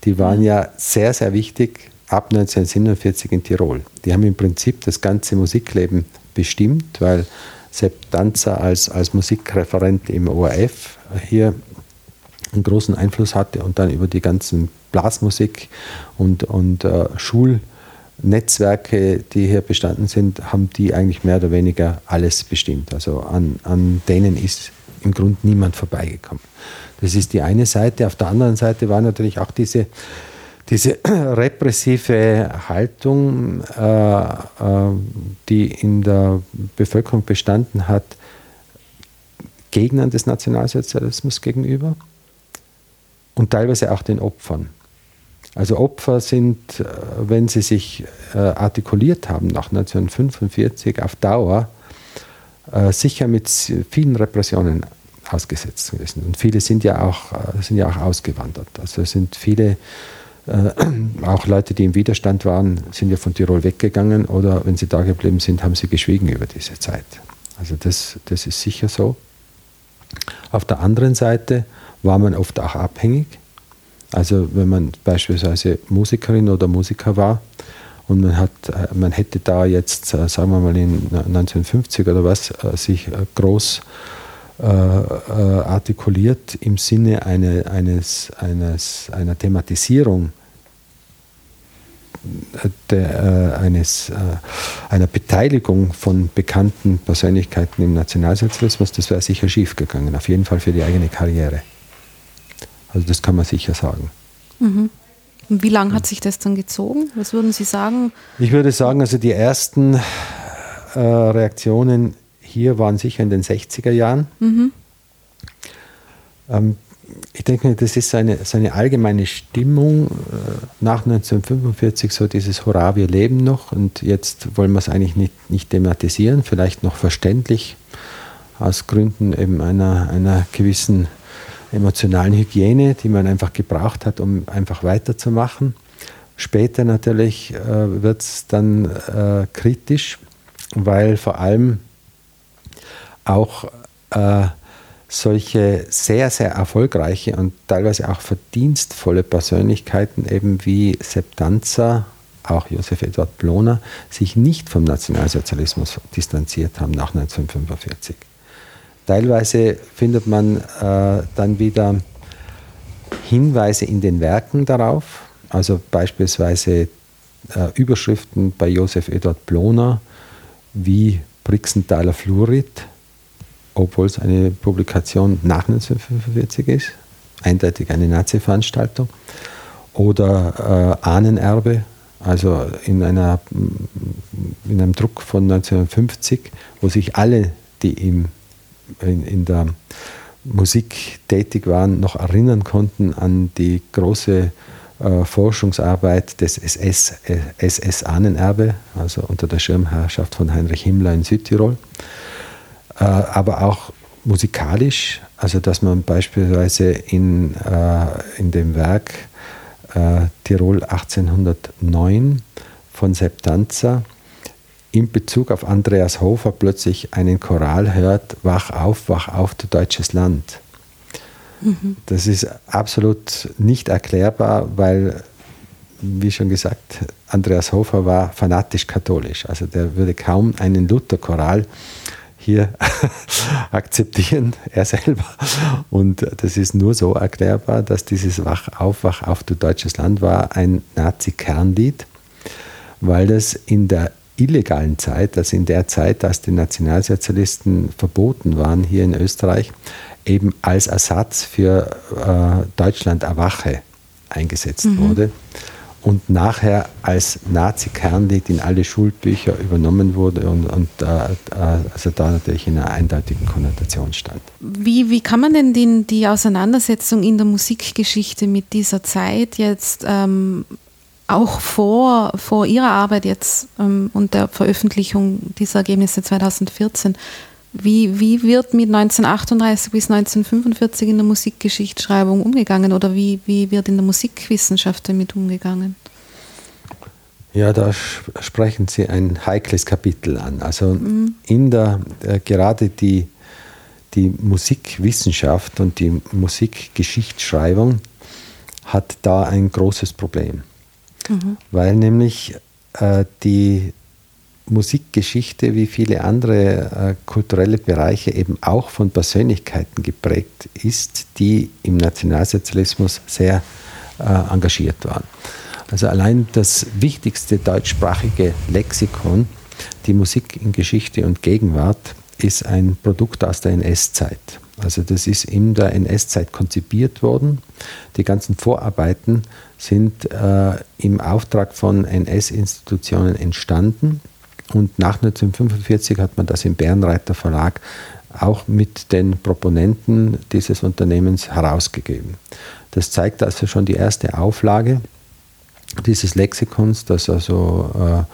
Die waren mhm. ja sehr, sehr wichtig ab 1947 in Tirol. Die haben im Prinzip das ganze Musikleben bestimmt, weil Sepp Danzer als, als Musikreferent im ORF hier einen großen Einfluss hatte und dann über die ganzen Blasmusik und, und äh, Schulnetzwerke, die hier bestanden sind, haben die eigentlich mehr oder weniger alles bestimmt. Also an, an denen ist im Grunde niemand vorbeigekommen. Das ist die eine Seite. Auf der anderen Seite war natürlich auch diese diese repressive Haltung, äh, äh, die in der Bevölkerung bestanden hat, Gegnern des Nationalsozialismus gegenüber und teilweise auch den Opfern. Also Opfer sind, äh, wenn sie sich äh, artikuliert haben nach 1945 auf Dauer, äh, sicher mit vielen Repressionen ausgesetzt gewesen. Und viele sind ja auch, sind ja auch ausgewandert. Also es sind viele auch Leute, die im Widerstand waren, sind ja von Tirol weggegangen oder wenn sie da geblieben sind, haben sie geschwiegen über diese Zeit. Also das, das ist sicher so. Auf der anderen Seite war man oft auch abhängig. Also wenn man beispielsweise Musikerin oder Musiker war und man, hat, äh, man hätte da jetzt, äh, sagen wir mal in 1950 oder was, sich groß äh, artikuliert im Sinne eine, eines, eines, einer Thematisierung der, äh, eines, äh, einer Beteiligung von bekannten Persönlichkeiten im Nationalsozialismus, das wäre sicher schiefgegangen, auf jeden Fall für die eigene Karriere. Also das kann man sicher sagen. Mhm. Und wie lange hat sich das dann gezogen? Was würden Sie sagen? Ich würde sagen, also die ersten äh, Reaktionen hier waren sicher in den 60er Jahren. Mhm. Ähm, ich denke, das ist eine, so eine allgemeine Stimmung äh, nach 1945, so dieses Hurra, wir leben noch und jetzt wollen wir es eigentlich nicht, nicht thematisieren, vielleicht noch verständlich aus Gründen eben einer, einer gewissen emotionalen Hygiene, die man einfach gebraucht hat, um einfach weiterzumachen. Später natürlich äh, wird es dann äh, kritisch, weil vor allem auch äh, solche sehr, sehr erfolgreiche und teilweise auch verdienstvolle Persönlichkeiten eben wie Sepp Danzer, auch Josef Eduard Ploner, sich nicht vom Nationalsozialismus distanziert haben nach 1945. Teilweise findet man äh, dann wieder Hinweise in den Werken darauf, also beispielsweise äh, Überschriften bei Josef Eduard Ploner wie Brixenthaler Fluorid, obwohl es eine Publikation nach 1945 ist, eindeutig eine Nazi-Veranstaltung, oder äh, Ahnenerbe, also in, einer, in einem Druck von 1950, wo sich alle, die im, in, in der Musik tätig waren, noch erinnern konnten an die große äh, Forschungsarbeit des SS, äh, also unter der Schirmherrschaft von Heinrich Himmler in Südtirol. Äh, aber auch musikalisch, also dass man beispielsweise in, äh, in dem Werk äh, Tirol 1809 von Sepp Danzer in Bezug auf Andreas Hofer plötzlich einen Choral hört, Wach auf, wach auf, du deutsches Land. Mhm. Das ist absolut nicht erklärbar, weil, wie schon gesagt, Andreas Hofer war fanatisch katholisch. Also der würde kaum einen Luther-Choral hier akzeptieren, er selber. Und das ist nur so erklärbar, dass dieses Wach auf, Wach auf, du deutsches Land war ein Nazi-Kernlied, weil das in der illegalen Zeit, also in der Zeit, als die Nationalsozialisten verboten waren hier in Österreich, eben als Ersatz für äh, Deutschland erwache eingesetzt mhm. wurde. und nachher als Nazi-Kernlied in alle Schulbücher übernommen wurde und, und äh, also da natürlich in einer eindeutigen Konnotation stand. Wie, wie kann man denn den, die Auseinandersetzung in der Musikgeschichte mit dieser Zeit jetzt ähm, auch vor, vor Ihrer Arbeit jetzt ähm, und der Veröffentlichung dieser Ergebnisse 2014 wie, wie wird mit 1938 bis 1945 in der Musikgeschichtsschreibung umgegangen oder wie, wie wird in der Musikwissenschaft damit umgegangen? Ja, da sprechen Sie ein heikles Kapitel an. Also mhm. in der, äh, gerade die, die Musikwissenschaft und die Musikgeschichtsschreibung hat da ein großes Problem. Mhm. Weil nämlich äh, die Musikgeschichte wie viele andere äh, kulturelle Bereiche eben auch von Persönlichkeiten geprägt ist, die im Nationalsozialismus sehr äh, engagiert waren. Also allein das wichtigste deutschsprachige Lexikon, die Musik in Geschichte und Gegenwart, ist ein Produkt aus der NS-Zeit. Also das ist in der NS-Zeit konzipiert worden. Die ganzen Vorarbeiten sind äh, im Auftrag von NS-Institutionen entstanden und nach 1945 hat man das im Bärenreiter Verlag auch mit den Proponenten dieses Unternehmens herausgegeben. Das zeigt also schon die erste Auflage dieses Lexikons, das also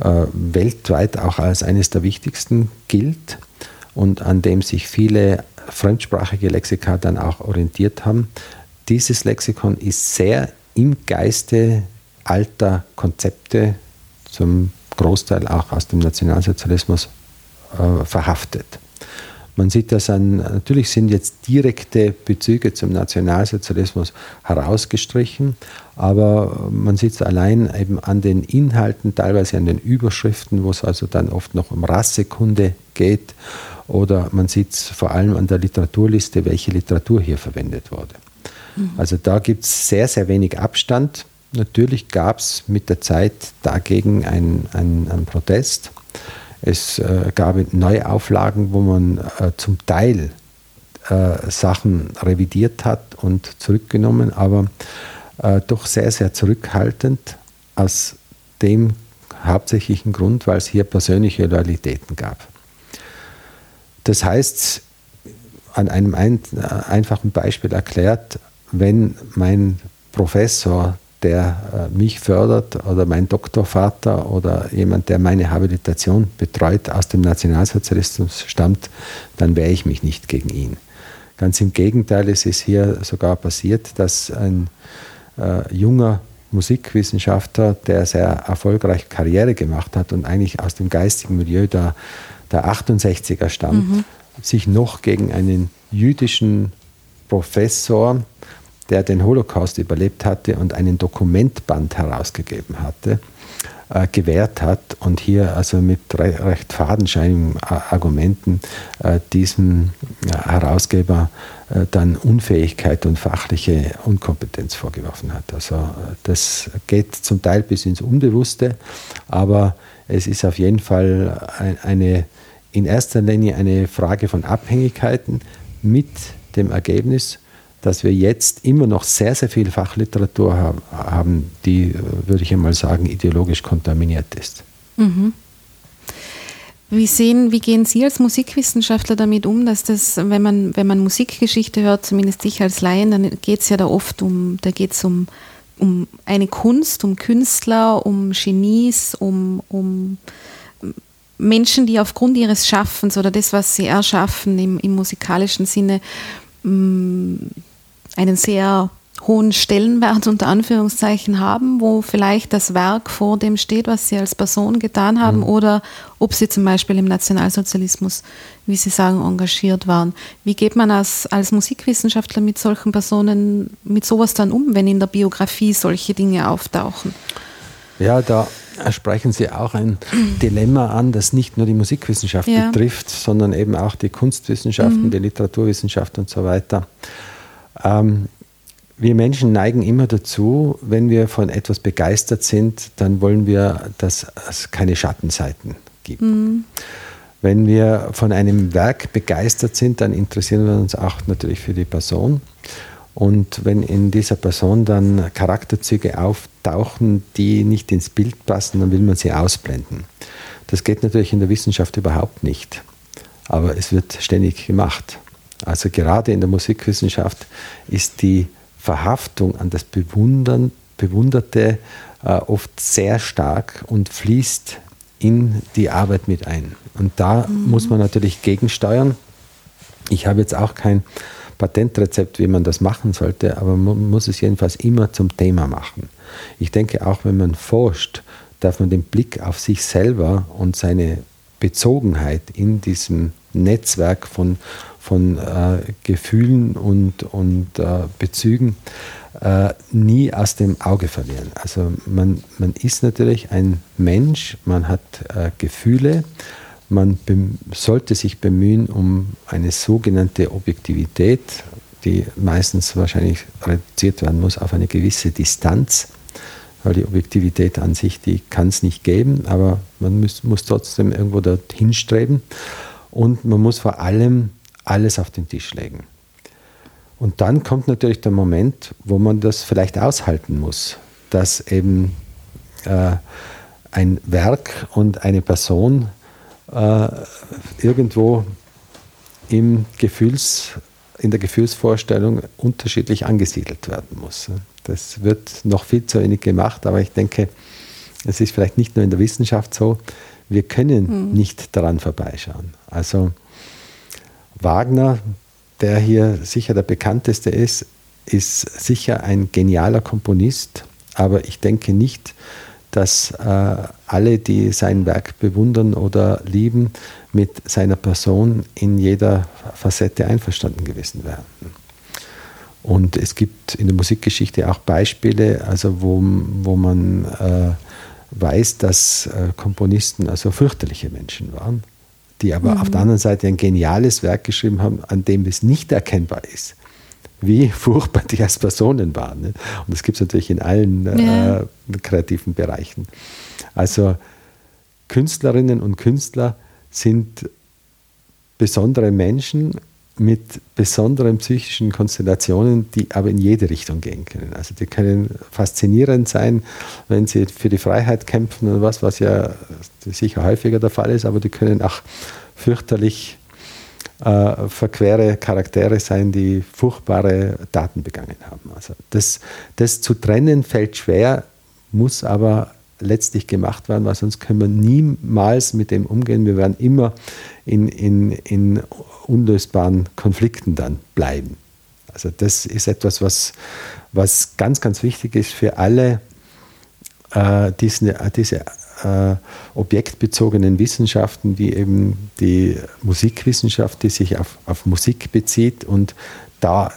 äh, äh, weltweit auch als eines der wichtigsten gilt und an dem sich viele fremdsprachige Lexika dann auch orientiert haben. Dieses Lexikon ist sehr im Geiste alter Konzepte zum Großteil auch aus dem Nationalsozialismus äh, verhaftet. Man sieht das an, natürlich sind jetzt direkte Bezüge zum Nationalsozialismus herausgestrichen, aber man sieht es allein eben an den Inhalten, teilweise an den Überschriften, wo es also dann oft noch um Rassekunde geht, oder man sieht es vor allem an der Literaturliste, welche Literatur hier verwendet wurde. Mhm. Also da gibt es sehr, sehr wenig Abstand Natürlich gab es mit der Zeit dagegen einen, einen, Protest. Es äh, gab Neuauflagen, wo man äh, zum Teil äh, Sachen revidiert hat und zurückgenommen, aber äh, doch sehr, sehr zurückhaltend aus dem hauptsächlichen Grund, weil es hier persönliche Loyalitäten gab. Das heißt, an einem ein, einfachen Beispiel erklärt, wenn mein Professor der äh, mich fördert oder mein Doktorvater oder jemand, der meine Habilitation betreut, aus dem Nationalsozialismus stammt, dann wehre ich mich nicht gegen ihn. Ganz im Gegenteil, es ist hier sogar passiert, dass ein äh, junger Musikwissenschaftler, der sehr erfolgreich Karriere gemacht hat und eigentlich aus dem geistigen Milieu der, der 68er stammt, mhm. sich noch gegen einen jüdischen Professor der den Holocaust überlebt hatte und einen Dokumentband herausgegeben hatte, äh, gewährt hat und hier also mit re recht fadenscheinigen Argumenten äh, diesem ja, Herausgeber äh, dann Unfähigkeit und fachliche Unkompetenz vorgeworfen hat. Also äh, das geht zum Teil bis ins Unbewusste, aber es ist auf jeden Fall ein, eine in erster Linie eine Frage von Abhängigkeiten mit dem Ergebnis, dass wir jetzt immer noch sehr, sehr viel Fachliteratur haben, die, würde ich einmal sagen, ideologisch kontaminiert ist. Mhm. Wie, sehen, wie gehen Sie als Musikwissenschaftler damit um, dass das, wenn man, wenn man Musikgeschichte hört, zumindest ich als Laien, dann geht es ja da oft um, da geht es um, um eine Kunst, um Künstler, um Genies, um, um Menschen, die aufgrund ihres Schaffens oder das, was sie erschaffen im, im musikalischen Sinne, Mm, einen sehr hohen Stellenwert unter Anführungszeichen haben, wo vielleicht das Werk vor dem steht, was sie als Person getan haben, mhm. oder ob sie zum Beispiel im Nationalsozialismus, wie Sie sagen, engagiert waren. Wie geht man als, als Musikwissenschaftler mit solchen Personen, mit sowas dann um, wenn in der Biografie solche Dinge auftauchen? Ja, da sprechen Sie auch ein Dilemma an, das nicht nur die Musikwissenschaft ja. betrifft, sondern eben auch die Kunstwissenschaften, mhm. die Literaturwissenschaft und so weiter. Ähm, wir Menschen neigen immer dazu, wenn wir von etwas begeistert sind, dann wollen wir, dass es keine Schattenseiten gibt. Mhm. Wenn wir von einem Werk begeistert sind, dann interessieren wir uns auch natürlich für die Person. Und wenn in dieser Person dann Charakterzüge auftauchen, die nicht ins Bild passen, dann will man sie ausblenden. Das geht natürlich in der Wissenschaft überhaupt nicht, aber es wird ständig gemacht. Also gerade in der Musikwissenschaft ist die Verhaftung an das Bewundern, Bewunderte äh, oft sehr stark und fließt in die Arbeit mit ein. Und da mhm. muss man natürlich gegensteuern. Ich habe jetzt auch kein Patentrezept, wie man das machen sollte, aber man muss es jedenfalls immer zum Thema machen. Ich denke, auch wenn man forscht, darf man den Blick auf sich selber und seine Bezogenheit in diesem Netzwerk von, von äh, Gefühlen und, und äh, Bezügen äh, nie aus dem Auge verlieren. Also man, man ist natürlich ein Mensch, man hat äh, Gefühle, man sollte sich bemühen um eine sogenannte Objektivität, die meistens wahrscheinlich reduziert werden muss auf eine gewisse Distanz, weil die Objektivität an sich, die kann es nicht geben, aber man muss, muss trotzdem irgendwo dorthin streben und man muss vor allem alles auf den Tisch legen. Und dann kommt natürlich der Moment, wo man das vielleicht aushalten muss, dass eben äh, ein Werk und eine Person äh, irgendwo im Gefühls, in der Gefühlsvorstellung unterschiedlich angesiedelt werden muss. Das wird noch viel zu wenig gemacht, aber ich denke, es ist vielleicht nicht nur in der Wissenschaft so, wir können mhm. nicht daran vorbeischauen. Also Wagner der hier sicher der bekannteste ist, ist sicher ein genialer Komponist, aber ich denke nicht, dass äh, alle, die sein Werk bewundern oder lieben, mit seiner Person in jeder Facette einverstanden gewesen wären. Und es gibt in der Musikgeschichte auch Beispiele, also wo, wo man äh, weiß, dass äh, Komponisten also fürchterliche Menschen waren die aber mhm. auf der anderen Seite ein geniales Werk geschrieben haben, an dem es nicht erkennbar ist, wie furchtbar die als Personen waren. Ne? Und das gibt es natürlich in allen ja. äh, kreativen Bereichen. Also Künstlerinnen und Künstler sind besondere Menschen mit besonderen psychischen Konstellationen, die aber in jede Richtung gehen können. Also die können faszinierend sein, wenn sie für die Freiheit kämpfen und was, was ja sicher häufiger der Fall ist, aber die können auch fürchterlich äh, verquere Charaktere sein, die furchtbare Taten begangen haben. Also das, das zu trennen fällt schwer, muss aber letztlich gemacht werden, weil sonst können wir niemals mit dem umgehen. Wir werden immer in, in, in unlösbaren Konflikten dann bleiben. Also das ist etwas, was, was ganz, ganz wichtig ist für alle äh, diese, diese äh, objektbezogenen Wissenschaften, wie eben die Musikwissenschaft, die sich auf, auf Musik bezieht und da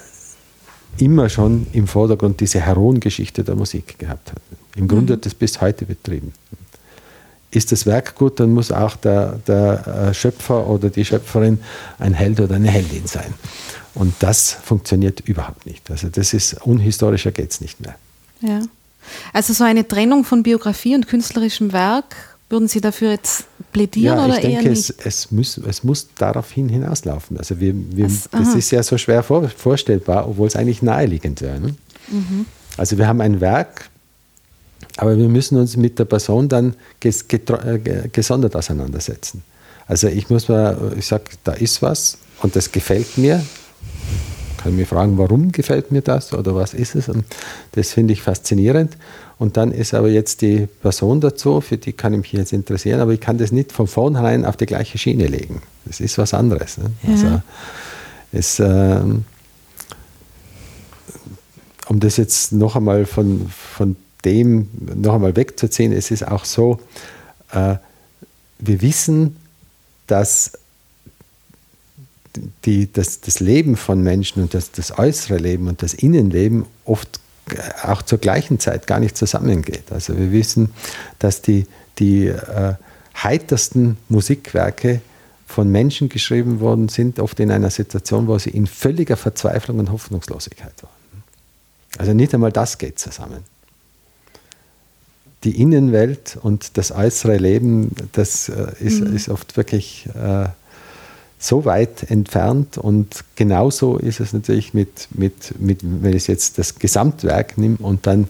immer schon im Vordergrund diese Heroengeschichte der Musik gehabt hat. Im Grunde mhm. hat das bis heute betrieben. Ist das Werk gut, dann muss auch der, der äh, Schöpfer oder die Schöpferin ein Held oder eine Heldin sein. Und das funktioniert überhaupt nicht. Also das ist unhistorischer geht es nicht mehr. Ja. Also so eine Trennung von Biografie und künstlerischem Werk, würden Sie dafür jetzt plädieren ja, oder ich denke, eher nicht? Es, es, muss, es muss daraufhin hinauslaufen. Also wir, wir, das, das ist ja so schwer vor, vorstellbar, obwohl es eigentlich naheliegend wäre. Ne? Mhm. Also wir haben ein Werk, aber wir müssen uns mit der Person dann äh, gesondert auseinandersetzen. Also ich muss mal, ich sage, da ist was und das gefällt mir. Kann mich fragen, warum gefällt mir das oder was ist es? Und das finde ich faszinierend. Und dann ist aber jetzt die Person dazu, für die kann ich mich jetzt interessieren, aber ich kann das nicht von vornherein auf die gleiche Schiene legen. Das ist was anderes. Ne? Ja. Also es, äh, um das jetzt noch einmal von, von dem noch einmal wegzuziehen, es ist auch so, äh, wir wissen, dass die, das, das Leben von Menschen und das, das äußere Leben und das Innenleben oft auch zur gleichen Zeit gar nicht zusammengeht. Also wir wissen, dass die, die äh, heitersten Musikwerke von Menschen geschrieben worden sind, oft in einer Situation, wo sie in völliger Verzweiflung und Hoffnungslosigkeit waren. Also nicht einmal das geht zusammen. Die Innenwelt und das äußere Leben, das äh, ist, mhm. ist oft wirklich äh, so weit entfernt und genauso ist es natürlich mit, mit, mit wenn ich jetzt das Gesamtwerk nehme und dann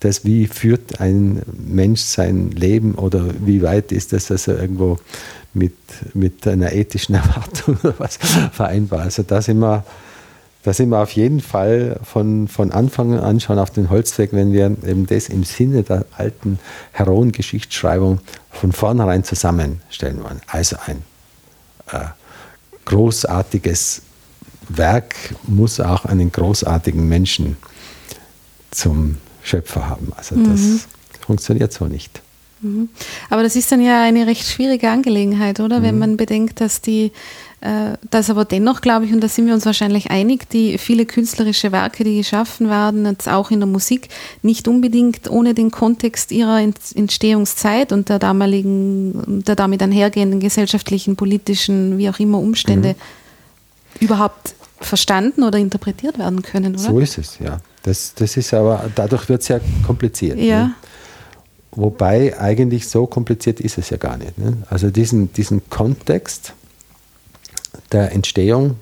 das, wie führt ein Mensch sein Leben oder wie weit ist das also irgendwo mit, mit einer ethischen Erwartung oder was vereinbar. Also da sind wir, da sind wir auf jeden Fall von, von Anfang an schon auf den Holzweg, wenn wir eben das im Sinne der alten Heroengeschichtsschreibung von vornherein zusammenstellen wollen. Also ein äh, großartiges Werk muss auch einen großartigen Menschen zum Schöpfer haben. Also das mhm. funktioniert so nicht. Mhm. Aber das ist dann ja eine recht schwierige Angelegenheit, oder? Mhm. Wenn man bedenkt, dass die, dass aber dennoch, glaube ich, und da sind wir uns wahrscheinlich einig, die viele künstlerische Werke, die geschaffen werden, jetzt auch in der Musik, nicht unbedingt ohne den Kontext ihrer Entstehungszeit und der damaligen, der damit einhergehenden gesellschaftlichen, politischen, wie auch immer Umstände mhm. überhaupt verstanden oder interpretiert werden können, oder? So ist es, ja. Das, das ist aber, dadurch wird es ja kompliziert. Ja. Ne? Wobei eigentlich so kompliziert ist es ja gar nicht. Ne? Also diesen, diesen Kontext der Entstehung,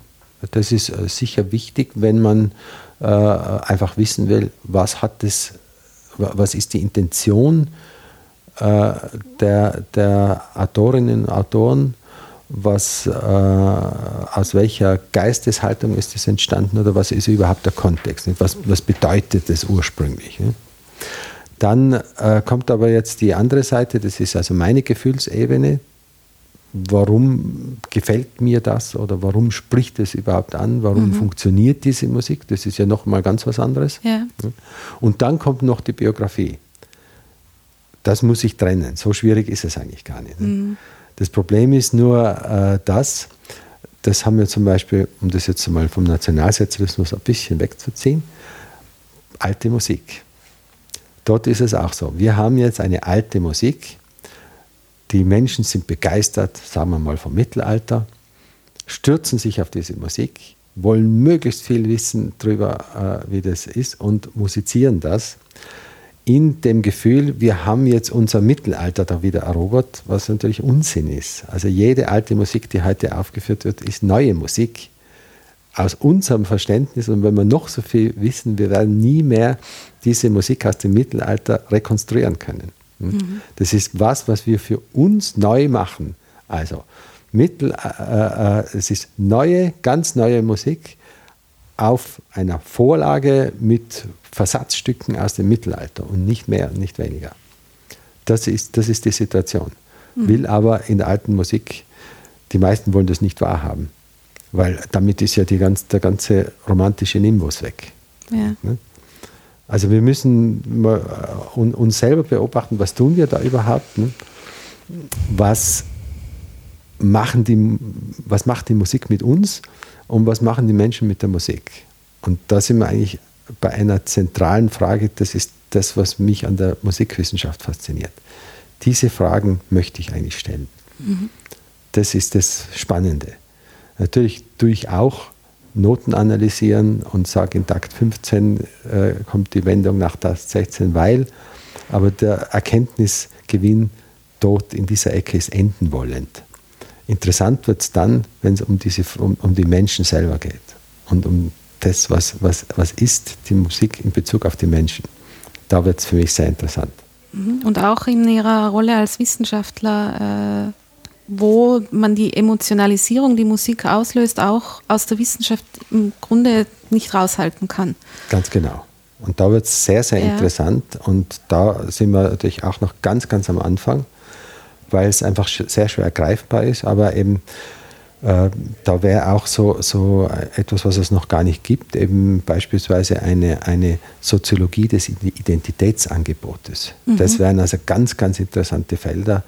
das ist äh, sicher wichtig, wenn man äh, einfach wissen will, was hat das, was ist die Intention äh, der, der Autorinnen und Autoren, was, äh, aus welcher Geisteshaltung ist es entstanden oder was ist überhaupt der Kontext? Was, was bedeutet das ursprünglich. Nicht? Dann äh, kommt aber jetzt die andere Seite, das ist also meine Gefühlsebene. Warum gefällt mir das oder warum spricht es überhaupt an? Warum mhm. funktioniert diese Musik? Das ist ja nochmal ganz was anderes. Ja. Und dann kommt noch die Biografie. Das muss ich trennen. So schwierig ist es eigentlich gar nicht. Ne? Mhm. Das Problem ist nur äh, das, das haben wir zum Beispiel, um das jetzt mal vom Nationalsozialismus ein bisschen wegzuziehen, alte Musik. Dort ist es auch so. Wir haben jetzt eine alte Musik. Die Menschen sind begeistert, sagen wir mal vom Mittelalter, stürzen sich auf diese Musik, wollen möglichst viel wissen darüber, äh, wie das ist und musizieren das in dem Gefühl, wir haben jetzt unser Mittelalter da wieder erobert, was natürlich Unsinn ist. Also jede alte Musik, die heute aufgeführt wird, ist neue Musik aus unserem Verständnis. Und wenn wir noch so viel wissen, wir werden nie mehr diese Musik aus dem Mittelalter rekonstruieren können. Hm? Mhm. Das ist was, was wir für uns neu machen. Also Mittel, äh, äh, es ist neue, ganz neue Musik auf einer Vorlage mit Versatzstücken aus dem Mittelalter und nicht mehr, nicht weniger. Das ist, das ist die Situation. Mhm. Will aber in der alten Musik, die meisten wollen das nicht wahrhaben, weil damit ist ja die ganz, der ganze romantische Nimbus weg. Ja. Ne? Also wir müssen äh, uns selber beobachten, was tun wir da überhaupt? Ne? Was, machen die, was macht die Musik mit uns und was machen die Menschen mit der Musik? Und da sind wir eigentlich bei einer zentralen Frage, das ist das, was mich an der Musikwissenschaft fasziniert. Diese Fragen möchte ich eigentlich stellen. Mhm. Das ist das Spannende. Natürlich tue ich auch Noten analysieren und sage, in Takt 15 äh, kommt die Wendung nach Takt 16, weil, aber der Erkenntnisgewinn dort in dieser Ecke ist enden wollend. Interessant wird es dann, wenn es um, um, um die Menschen selber geht und um das, was, was, was ist die Musik in Bezug auf die Menschen. Da wird es für mich sehr interessant. Mhm. Und auch in Ihrer Rolle als Wissenschaftler, äh, wo man die Emotionalisierung, die Musik auslöst, auch aus der Wissenschaft im Grunde nicht raushalten kann. Ganz genau. Und da wird es sehr, sehr ja. interessant. Und da sind wir natürlich auch noch ganz, ganz am Anfang, weil es einfach sehr schwer greifbar ist. Aber eben äh, da wäre auch so, so etwas, was es noch gar nicht gibt, eben beispielsweise eine, eine Soziologie des Identitätsangebotes. Mhm. Das wären also ganz, ganz interessante Felder.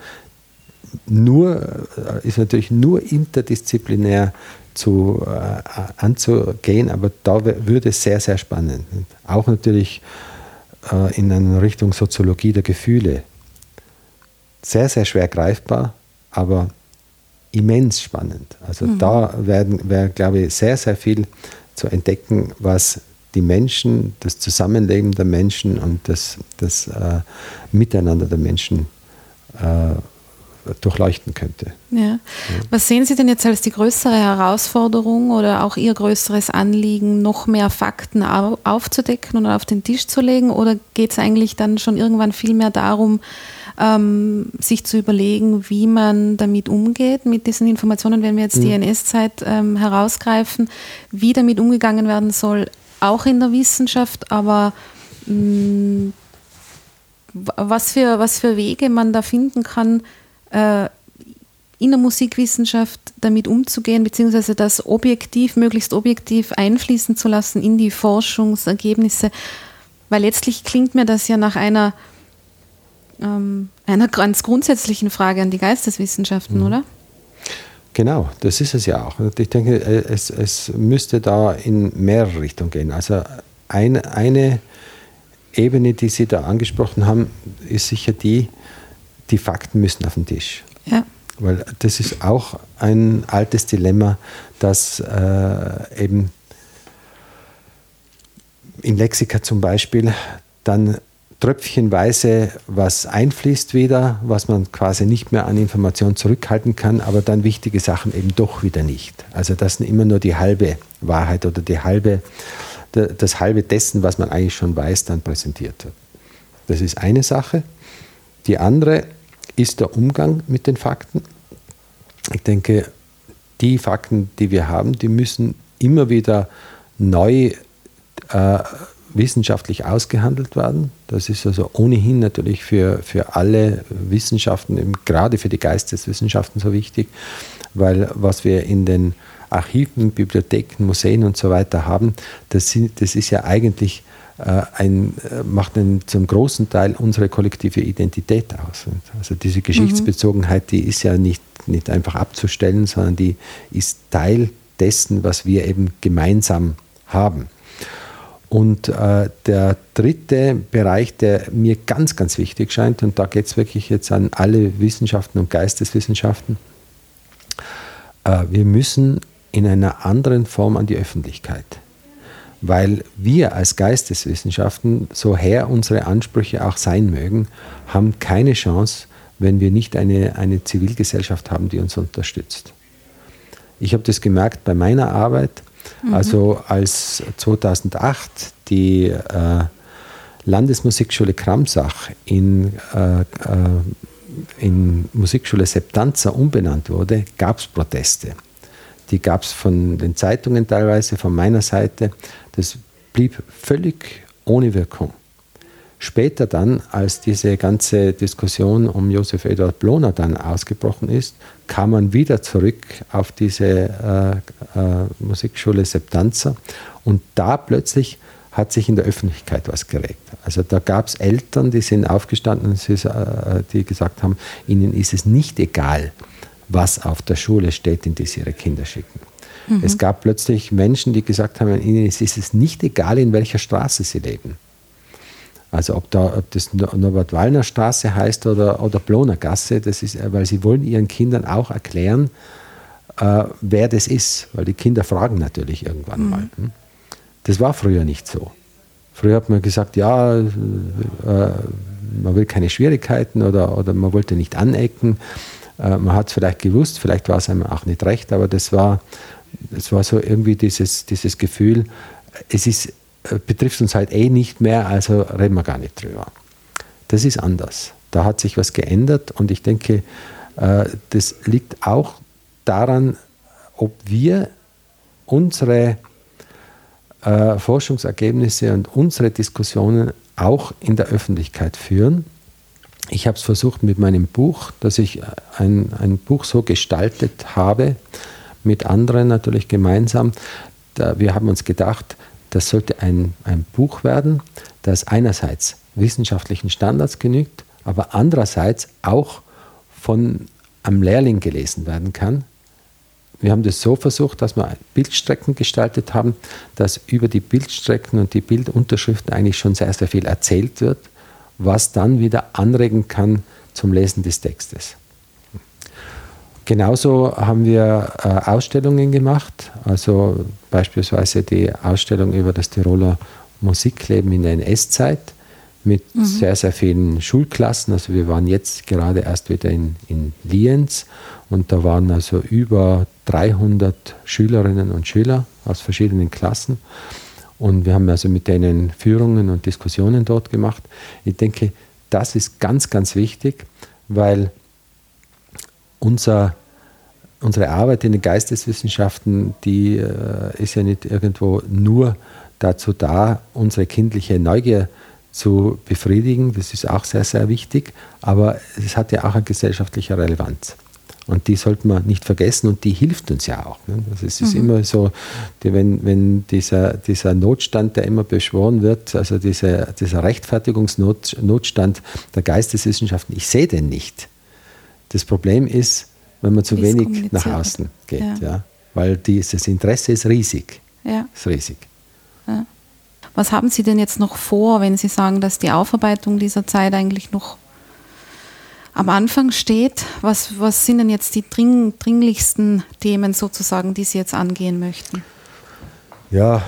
Nur, äh, ist natürlich nur interdisziplinär zu, äh, anzugehen, aber da würde es sehr, sehr spannend. Auch natürlich äh, in einer Richtung Soziologie der Gefühle. Sehr, sehr schwer greifbar, aber immens spannend. Also mhm. da werden, wäre, glaube ich, sehr, sehr viel zu entdecken, was die Menschen, das Zusammenleben der Menschen und das, das äh, Miteinander der Menschen äh, durchleuchten könnte. Ja. Was sehen Sie denn jetzt als die größere Herausforderung oder auch Ihr größeres Anliegen, noch mehr Fakten aufzudecken und auf den Tisch zu legen? Oder geht es eigentlich dann schon irgendwann viel mehr darum, ähm, sich zu überlegen, wie man damit umgeht, mit diesen Informationen, wenn wir jetzt die mhm. NS-Zeit ähm, herausgreifen, wie damit umgegangen werden soll, auch in der Wissenschaft, aber mh, mm, was, für, was für Wege man da finden kann, äh, in der Musikwissenschaft damit umzugehen, beziehungsweise das objektiv, möglichst objektiv einfließen zu lassen in die Forschungsergebnisse. Weil letztlich klingt mir das ja nach einer, ähm, einer ganz grundsätzlichen Frage an die Geisteswissenschaften, mhm. oder? Genau, das ist es ja auch. Ich denke, es, es müsste da in mehrere Richtungen gehen. Also ein, eine Ebene, die Sie da angesprochen haben, ist sicher die, die Fakten müssen auf den Tisch. Ja. Weil das ist auch ein altes Dilemma, dass äh, eben in Lexika zum Beispiel dann tröpfchenweise was einfließt wieder, was man quasi nicht mehr an Informationen zurückhalten kann, aber dann wichtige Sachen eben doch wieder nicht. Also das ist immer nur die halbe Wahrheit oder die halbe, das halbe dessen, was man eigentlich schon weiß, dann präsentiert wird. Das ist eine Sache. Die andere ist der Umgang mit den Fakten. Ich denke, die Fakten, die wir haben, die müssen immer wieder neu äh, wissenschaftlich ausgehandelt werden. Das ist also ohnehin natürlich für, für alle Wissenschaften, gerade für die Geisteswissenschaften so wichtig, weil was wir in den Archiven, Bibliotheken, Museen und so weiter haben, das, sind, das ist ja eigentlich ein, äh, macht einen, zum großen Teil unsere kollektive Identität aus. Also diese Geschichtsbezogenheit, die ist ja nicht, nicht einfach abzustellen, sondern die ist Teil dessen, was wir eben gemeinsam haben. Und äh, der dritte Bereich, der mir ganz, ganz wichtig scheint, und da geht es wirklich jetzt an alle Wissenschaften und Geisteswissenschaften, äh, wir müssen in einer anderen Form an die Öffentlichkeit. Weil wir als Geisteswissenschaften, so her unsere Ansprüche auch sein mögen, haben keine Chance, wenn wir nicht eine, eine Zivilgesellschaft haben, die uns unterstützt. Ich habe das gemerkt bei meiner Arbeit Mhm. Also als 2008 die äh, Landesmusikschule Kramsach in, äh, äh, in Musikschule Septanza umbenannt wurde, gab es Proteste. Die gab es von den Zeitungen teilweise, von meiner Seite. Das blieb völlig ohne Wirkung. Später dann, als diese ganze Diskussion um Josef Eduard Bloner dann ausgebrochen ist, kam man wieder zurück auf diese äh, äh, Musikschule Septanza und da plötzlich hat sich in der Öffentlichkeit was geregt. Also da gab es Eltern, die sind aufgestanden, äh, die gesagt haben, ihnen ist es nicht egal, was auf der Schule steht, in die sie ihre Kinder schicken. Mhm. Es gab plötzlich Menschen, die gesagt haben, ihnen ist es nicht egal, in welcher Straße sie leben. Also ob, da, ob das Norbert-Wallner Straße heißt oder, oder Bloner Gasse, das ist, weil sie wollen ihren Kindern auch erklären, äh, wer das ist, weil die Kinder fragen natürlich irgendwann mhm. mal. Hm? Das war früher nicht so. Früher hat man gesagt, ja, äh, man will keine Schwierigkeiten oder, oder man wollte nicht anecken. Äh, man hat es vielleicht gewusst, vielleicht war es einem auch nicht recht, aber das war, das war so irgendwie dieses, dieses Gefühl, es ist betrifft uns halt eh nicht mehr, also reden wir gar nicht drüber. Das ist anders. Da hat sich was geändert und ich denke, äh, das liegt auch daran, ob wir unsere äh, Forschungsergebnisse und unsere Diskussionen auch in der Öffentlichkeit führen. Ich habe es versucht mit meinem Buch, dass ich ein, ein Buch so gestaltet habe, mit anderen natürlich gemeinsam. Da, wir haben uns gedacht, das sollte ein, ein Buch werden, das einerseits wissenschaftlichen Standards genügt, aber andererseits auch von einem Lehrling gelesen werden kann. Wir haben das so versucht, dass wir Bildstrecken gestaltet haben, dass über die Bildstrecken und die Bildunterschriften eigentlich schon sehr, sehr viel erzählt wird, was dann wieder anregen kann zum Lesen des Textes. Genauso haben wir äh, Ausstellungen gemacht, also beispielsweise die Ausstellung über das Tiroler Musikleben in der NS-Zeit, mit mhm. sehr, sehr vielen Schulklassen. Also wir waren jetzt gerade erst wieder in, in Lienz und da waren also über 300 Schülerinnen und Schüler aus verschiedenen Klassen. Und wir haben also mit denen Führungen und Diskussionen dort gemacht. Ich denke, das ist ganz, ganz wichtig, weil unser, unsere Arbeit in den Geisteswissenschaften, die äh, ist ja nicht irgendwo nur dazu da, unsere kindliche Neugier zu befriedigen. Das ist auch sehr, sehr wichtig, aber es hat ja auch eine gesellschaftliche Relevanz. Und die sollte man nicht vergessen und die hilft uns ja auch. Ne? Also es ist mhm. immer so, die, wenn, wenn dieser, dieser Notstand, der immer beschworen wird, also diese, dieser Rechtfertigungsnotstand der Geisteswissenschaften, ich sehe den nicht. Das Problem ist, wenn man zu wenig nach außen geht, ja. ja. weil dieses Interesse ist riesig. Ja. Ist riesig. Ja. Was haben Sie denn jetzt noch vor, wenn Sie sagen, dass die Aufarbeitung dieser Zeit eigentlich noch am Anfang steht. Was, was sind denn jetzt die dring, dringlichsten Themen sozusagen, die Sie jetzt angehen möchten? Ja,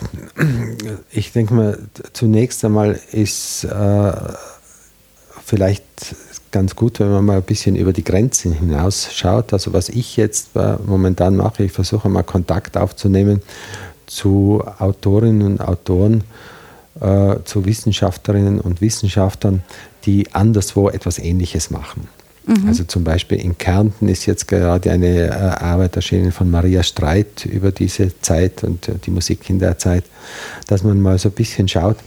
ich denke mal, zunächst einmal ist äh, vielleicht ganz gut, wenn man mal ein bisschen über die Grenzen hinaus schaut. Also was ich jetzt äh, momentan mache, ich versuche mal Kontakt aufzunehmen zu Autorinnen und Autoren, äh, zu Wissenschaftlerinnen und Wissenschaftlern, die anderswo etwas Ähnliches machen. Mhm. Also zum Beispiel in Kärnten ist jetzt gerade eine äh, Arbeit erschienen von Maria Streit über diese Zeit und äh, die Musik in der Zeit, dass man mal so ein bisschen schaut,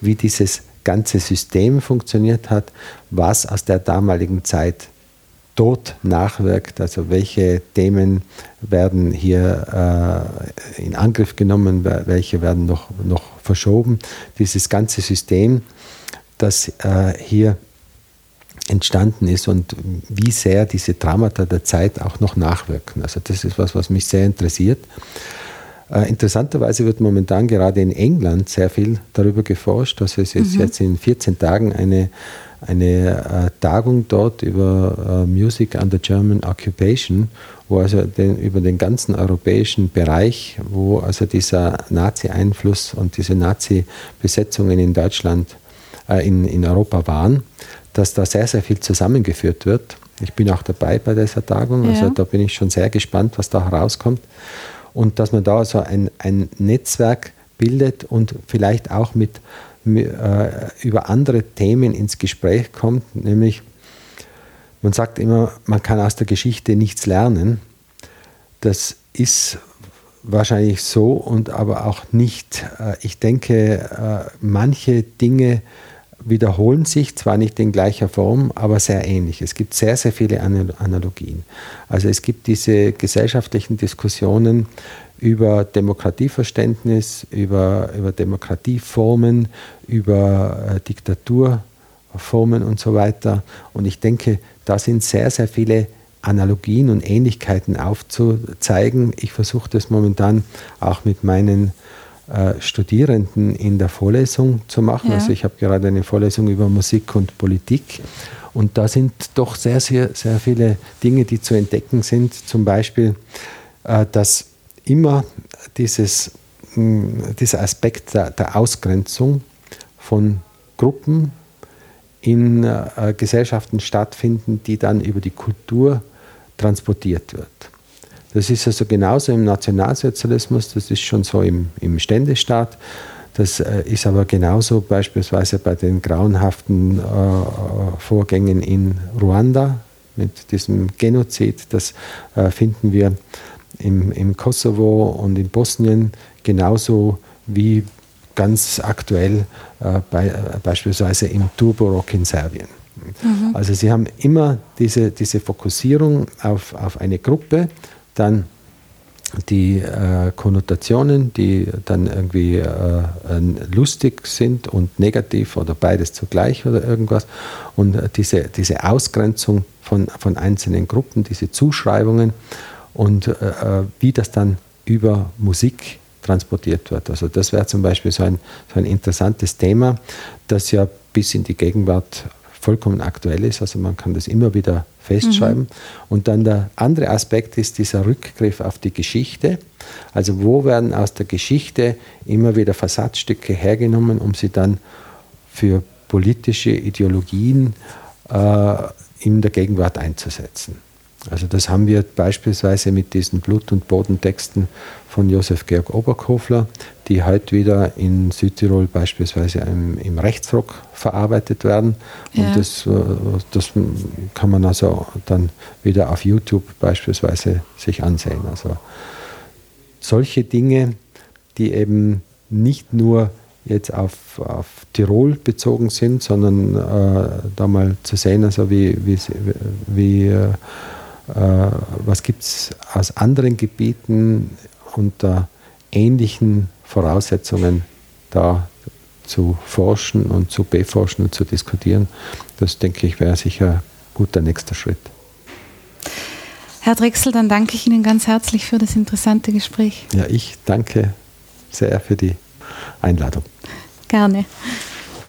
wie dieses ganze System funktioniert hat, was aus der damaligen Zeit dort nachwirkt, also welche Themen werden hier äh, in Angriff genommen, welche werden noch, noch verschoben. Dieses ganze System, das äh, hier entstanden ist und wie sehr diese Traumata der Zeit auch noch nachwirken. Also das ist was, was mich sehr interessiert. Äh, interessanterweise wird momentan gerade in England sehr viel darüber geforscht. Also es ist mhm. jetzt in 14 Tagen eine, eine äh, Tagung dort über äh, Music under German Occupation, wo also den, über den ganzen europäischen Bereich, wo also dieser Nazi-Einfluss und diese Nazi-Besetzungen in Deutschland, in, in Europa waren dass da sehr, sehr viel zusammengeführt wird. Ich bin auch dabei bei dieser Tagung, also ja. da bin ich schon sehr gespannt, was da herauskommt. Und dass man da so ein, ein Netzwerk bildet und vielleicht auch mit, äh, über andere Themen ins Gespräch kommt, nämlich man sagt immer, man kann aus der Geschichte nichts lernen. Das ist wahrscheinlich so und aber auch nicht. Äh, ich denke, äh, manche Dinge wiederholen sich, zwar nicht in gleicher Form, aber sehr ähnlich. Es gibt sehr, sehr viele Analogien. Also es gibt diese gesellschaftlichen Diskussionen über Demokratieverständnis, über, über Demokratieformen, über äh, Diktaturformen und so weiter. Und ich denke, da sind sehr, sehr viele Analogien und Ähnlichkeiten aufzuzeigen. Ich versuche das momentan auch mit meinen äh, Studierenden in der Vorlesung zu machen. Ja. Also ich habe gerade eine Vorlesung über Musik und Politik. Und da sind doch sehr, sehr, sehr viele Dinge, die zu entdecken sind. Zum Beispiel, äh, dass immer dieses, dieser Aspekt der, der Ausgrenzung von Gruppen in äh, Gesellschaften stattfinden, die dann über die Kultur transportiert wird. Das ist also genauso im Nationalsozialismus, das ist schon so im, im Ständestaat. Das äh, ist aber genauso beispielsweise bei den grauenhaften äh, Vorgängen in Ruanda mit diesem Genozid. Das äh, finden wir im, im Kosovo und in Bosnien genauso wie ganz aktuell äh, bei, äh, beispielsweise im Turborok in Serbien. Mhm. Also sie haben immer diese, diese Fokussierung auf, auf eine Gruppe dann die äh, Konnotationen, die dann irgendwie äh, lustig sind und negativ oder beides zugleich oder irgendwas. Und äh, diese, diese Ausgrenzung von, von einzelnen Gruppen, diese Zuschreibungen und äh, äh, wie das dann über Musik transportiert wird. Also das wäre zum Beispiel so ein, so ein interessantes Thema, das ja bis in die Gegenwart vollkommen aktuell ist. Also man kann das immer wieder festschreiben. Mhm. Und dann der andere Aspekt ist dieser Rückgriff auf die Geschichte. Also wo werden aus der Geschichte immer wieder Versatzstücke hergenommen, um sie dann für politische Ideologien äh, in der Gegenwart einzusetzen. Also das haben wir beispielsweise mit diesen Blut- und Bodentexten von Josef Georg Oberkofler, die heute wieder in Südtirol beispielsweise im, im Rechtsrock verarbeitet werden. Ja. Und das, äh, das kann man also dann wieder auf YouTube beispielsweise sich ansehen. Also solche Dinge, die eben nicht nur jetzt auf, auf Tirol bezogen sind, sondern äh, da mal zu sehen, also wie, wie, wie äh, was gibt es aus anderen Gebieten unter ähnlichen Voraussetzungen da zu forschen und zu beforschen und zu diskutieren. Das denke ich wäre sicher ein guter nächster Schritt. Herr Drechsel, dann danke ich Ihnen ganz herzlich für das interessante Gespräch. Ja, ich danke sehr für die Einladung. Gerne.